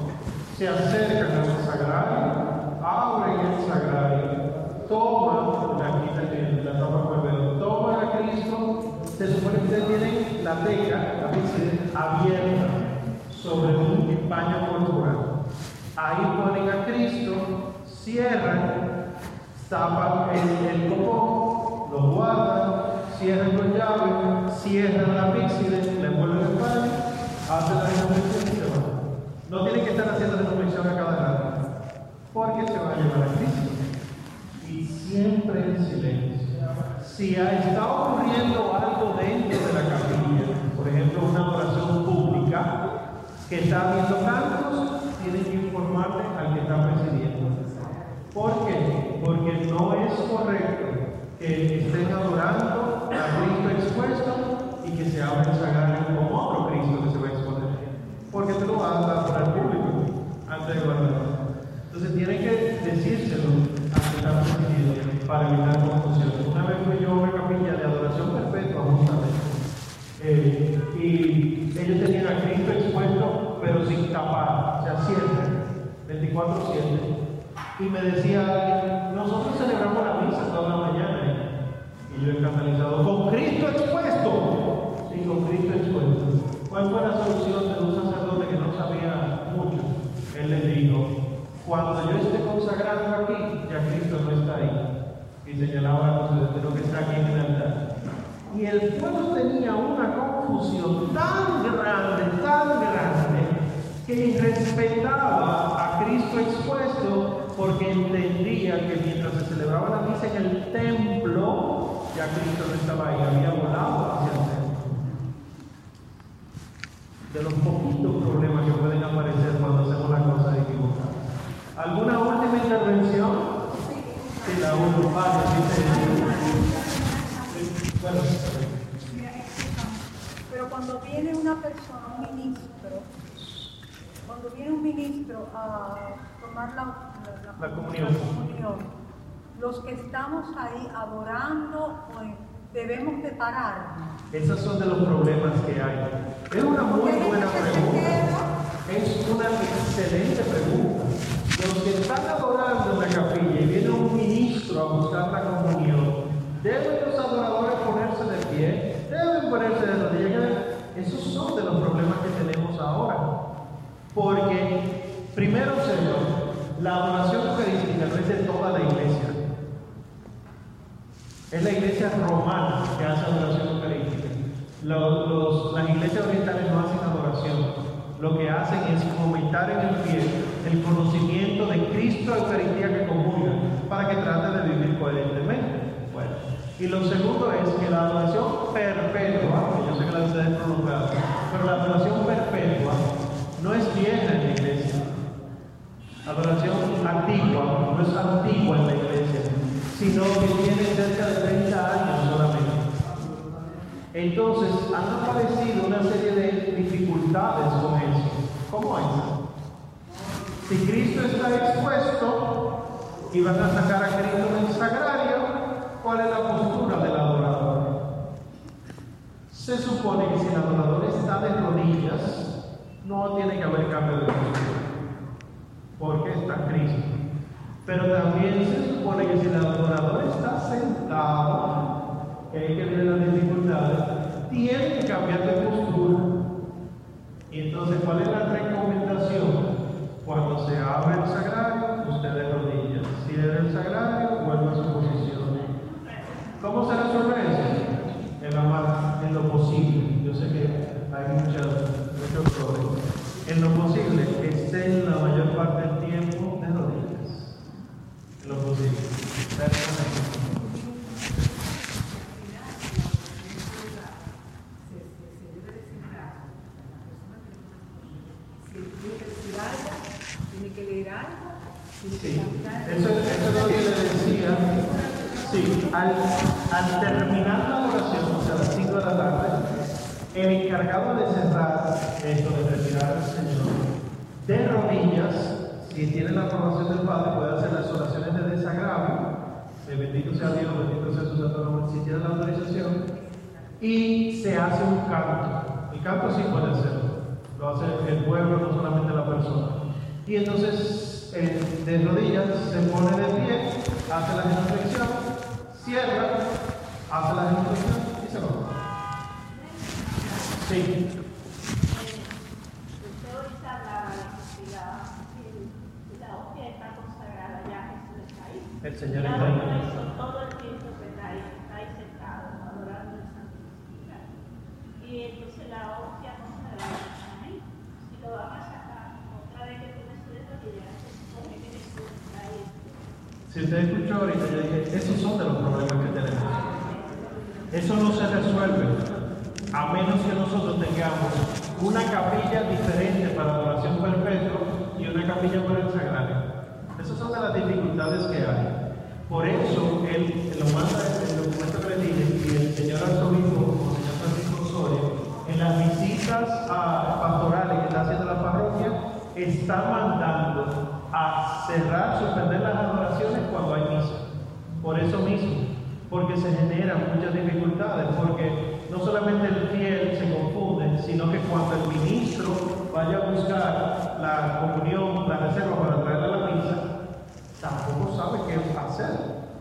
se acercan al sagrario, abren el sagrario, toman la quita que la tapa por el toman a Cristo, se supone que ustedes tienen la teca, la pizarra abierta sobre un paño corporal. Ahí ponen a Cristo, cierran, tapan el, el copón, lo guardan, cierran con llave, cierran la pizarra, le vuelven el paño, hacen la resurrección y se van. No tienen que estar haciendo reflexión a cada rato, porque se va a llevar a Cristo. Y siempre en silencio. Si está ocurriendo algo dentro de la capilla, por ejemplo, una oración pública, que está habiendo cantos, tienen que informarle al que está presidiendo. ¿Por qué? Porque no es correcto que estén adorando a Cristo expuesto y que se abra el con otro Cristo que se va a exponer porque te lo vas a dar para el público antes de guardarlo. Entonces tienen que decírselo al que está presidiendo para evitar confusión. Una vez fui yo a una capilla de adoración perpetua, justamente, eh, y ellos tenían a Cristo expuesto, pero sin tapar, o sea, siempre, 24-7. Y me decía nosotros celebramos la misa toda la mañana. Y yo escandalizado, con Cristo expuesto. Sí, con Cristo expuesto. ¿Cuál fue la solución de un sacerdote que no sabía mucho? Él le dijo, cuando yo esté consagrando aquí, ya Cristo no está ahí. Y señalaba a lo que está aquí en el altar. Y el pueblo tenía una confusión tan grande, tan grande, que respetaba Cristo expuesto porque entendía que mientras se celebraba la misa en el templo, ya Cristo no estaba ahí, había volado hacia el templo de los poquitos problemas que pueden aparecer cuando hacemos las cosas equivocadas. ¿Alguna última intervención? Sí, la última. Bueno, Pero cuando viene una persona, un ministro, cuando viene un ministro a tomar la, la- La comunión. la comunión, los que estamos ahí adorando, pues, debemos de parar. esos son de los problemas que hay. Es una muy buena pregunta. Es una excelente pregunta. Los que están adorando en la capilla y viene un ministro a buscar la comunión, ¿deben los adoradores ponerse de pie? ¿Deben ponerse de rodillas? Esos son de los problemas que tenemos ahora. Porque, primero, Señor, la adoración eucarística no es de toda la iglesia. Es la iglesia romana que hace adoración eucarística. Las iglesias orientales no hacen adoración. Lo que hacen es fomentar en el fiel el conocimiento de Cristo Eucaristía que comulga para que trate de vivir coherentemente. Bueno, Y lo segundo es que la adoración perpetua, yo sé que la ustedes prolongada, pero la adoración perpetua no es vieja en la iglesia. Adoración antigua no es antigua en la iglesia, sino que tiene cerca de 30 años solamente. Entonces, han aparecido una serie de dificultades con eso. ¿Cómo es? Si Cristo está expuesto y van a sacar a Cristo del sagrario, ¿cuál es la postura del adorador? Se supone que si el adorador está de rodillas, no tiene que haber cambio de postura, porque está Cristo. Pero también se supone que si el adorador está sentado, que hay que ver las dificultades, tiene que cambiar de postura. Y entonces, ¿cuál es la recomendación? Cuando se abre el sagrario, usted de rodillas. Cierra el sagrario, vuelve a su posición. ¿Cómo se resuelve eso? En, la, en lo posible. Yo sé que hay muchas, muchos problemas. En lo posible, que esté la mayor parte del tiempo de rodillas. En lo posible. tiene que leer algo. Sí, eso, eso es lo que le decía. Sí, al, al terminar la oración, o sea, a las 5 de la tarde, el encargado de cerrar esto, de retirar al Señor, de rodillas, si tiene la aprobación del Padre, puede hacer las oraciones de desagravio, de bendito sea Dios, bendito sea su santo nombre, si tiene la autorización, y se hace un canto. El canto sí puede hacerlo, lo hace el pueblo, no solamente la persona. Y entonces, de rodillas, se pone de pie, hace la reflexión, cierra, hace la reflexión y se va. Sí. Usted ahorita hablaba de que la, la hostia está consagrada, ya Jesús está ahí. El Señor Ya está lo ahí. hizo todo el tiempo que está ahí, está ahí sentado, adorando el Santísimo. Y entonces la hostia consagrada está ahí. Si lo van a sacar, otra vez que tú me subes rodillas, se supone que Jesús está ahí. Si usted escuchó ahorita, yo dije, esos son de los problemas que tenemos. Eso no se resuelve a menos que nosotros tengamos una capilla diferente para adoración perpetua y una capilla para el sagrario. Esas son de las dificultades que hay. Por eso, él lo manda el documento que le dije, y el señor arzobispo, señor Francisco Osorio, en las visitas a- pastorales que está haciendo la parroquia, está mandando a cerrar, suspender las adoraciones cuando hay misa. Por eso mismo, porque se generan muchas dificultades, porque no solamente el fiel se confunde, sino que cuando el ministro vaya a buscar la comunión, la reserva para traerla a la misa, tampoco sabe qué hacer,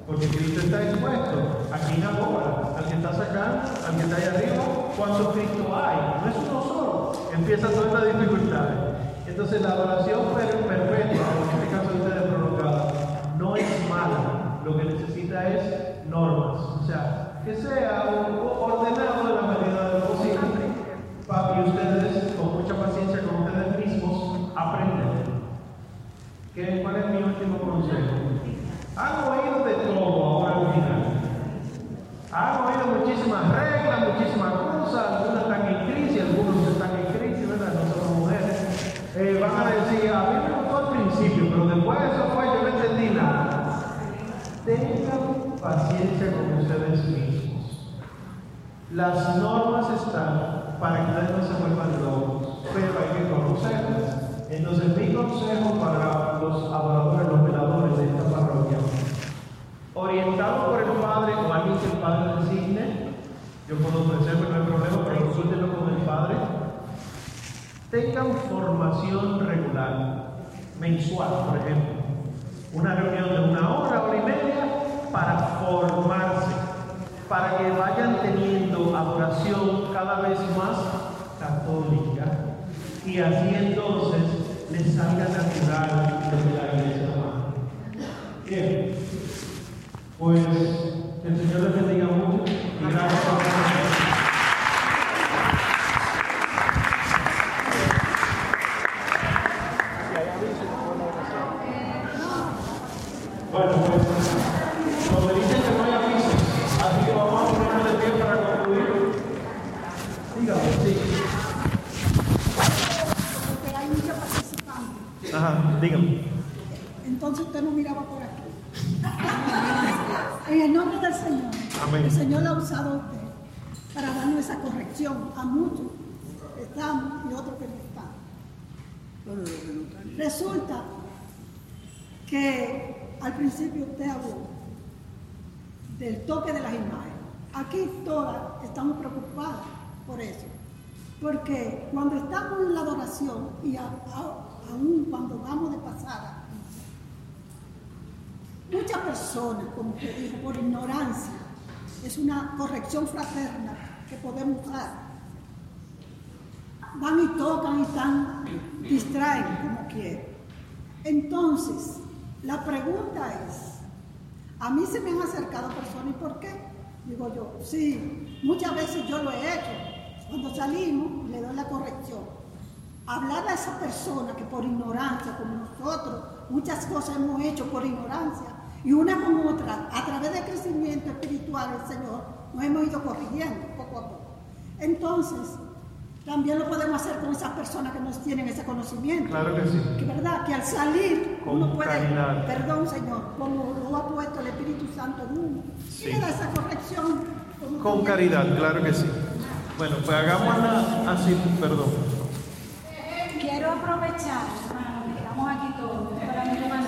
porque Cristo está expuesto aquí en ahora, al que está sacando, al que está ahí arriba, ¿cuántos Cristo hay? No es uno solo, empieza toda esta dificultad. Entonces la adoración per- perpetua, en este caso ustedes prolongada, no es mala, lo que necesita es normas, o sea, que sea ordenado en la medida de lo posible, que ustedes, con mucha paciencia con ustedes mismos, aprendan. ¿Qué, ¿Cuál es mi último consejo? Han oído de todo ahora al final. Han oído muchísimas reglas, muchísimas cosas, algunas están en crisis, algunos están en crisis, ¿verdad? No somos mujeres. Eh, van a decir, a mí me gustó al principio, pero después eso fue, yo no entendí nada. Tengan paciencia con ustedes mismos. Las normas están para que ustedes no se vuelvan locos, pero hay que conocerlas. Entonces, mi consejo para los adoradores, los veladores de esta parroquia, orientado por el Padre o alguien que el Padre designe, yo puedo ofrecerme, no hay problema, pero consúltenlo con el Padre. Tengan formación regular, mensual, por ejemplo. Una reunión de una hora, hora y media, para formarse, para que vayan teniendo adoración cada vez más católica y así entonces les salga natural lo que la iglesia. Bien, pues el Señor les de las imágenes. Aquí todas estamos preocupadas por eso. Porque cuando estamos en la adoración y aún cuando vamos de pasada, muchas personas, como te digo, por ignorancia, es una corrección fraterna que podemos dar. Van y tocan y están, distraen como quieren. Entonces, la pregunta es, a mí se me han acercado personas, ¿y por qué? Digo yo, sí, muchas veces yo lo he hecho. Cuando salimos, le doy la corrección. Hablar a esa persona que por ignorancia, como nosotros, muchas cosas hemos hecho por ignorancia, y una con otra, a través del crecimiento espiritual del Señor, nos hemos ido corrigiendo poco a poco. Entonces, también lo podemos hacer con esas personas que no tienen ese conocimiento. Claro que sí. Que, ¿Verdad? Que al salir uno puede, perdón Señor, como lo ha puesto el Espíritu Santo en uno, sí. y le da esa corrección. Con caridad, claro que sí. Bueno, pues hagámosla así, perdón. Quiero aprovechar, hermano, que estamos aquí todos, para mi hermano,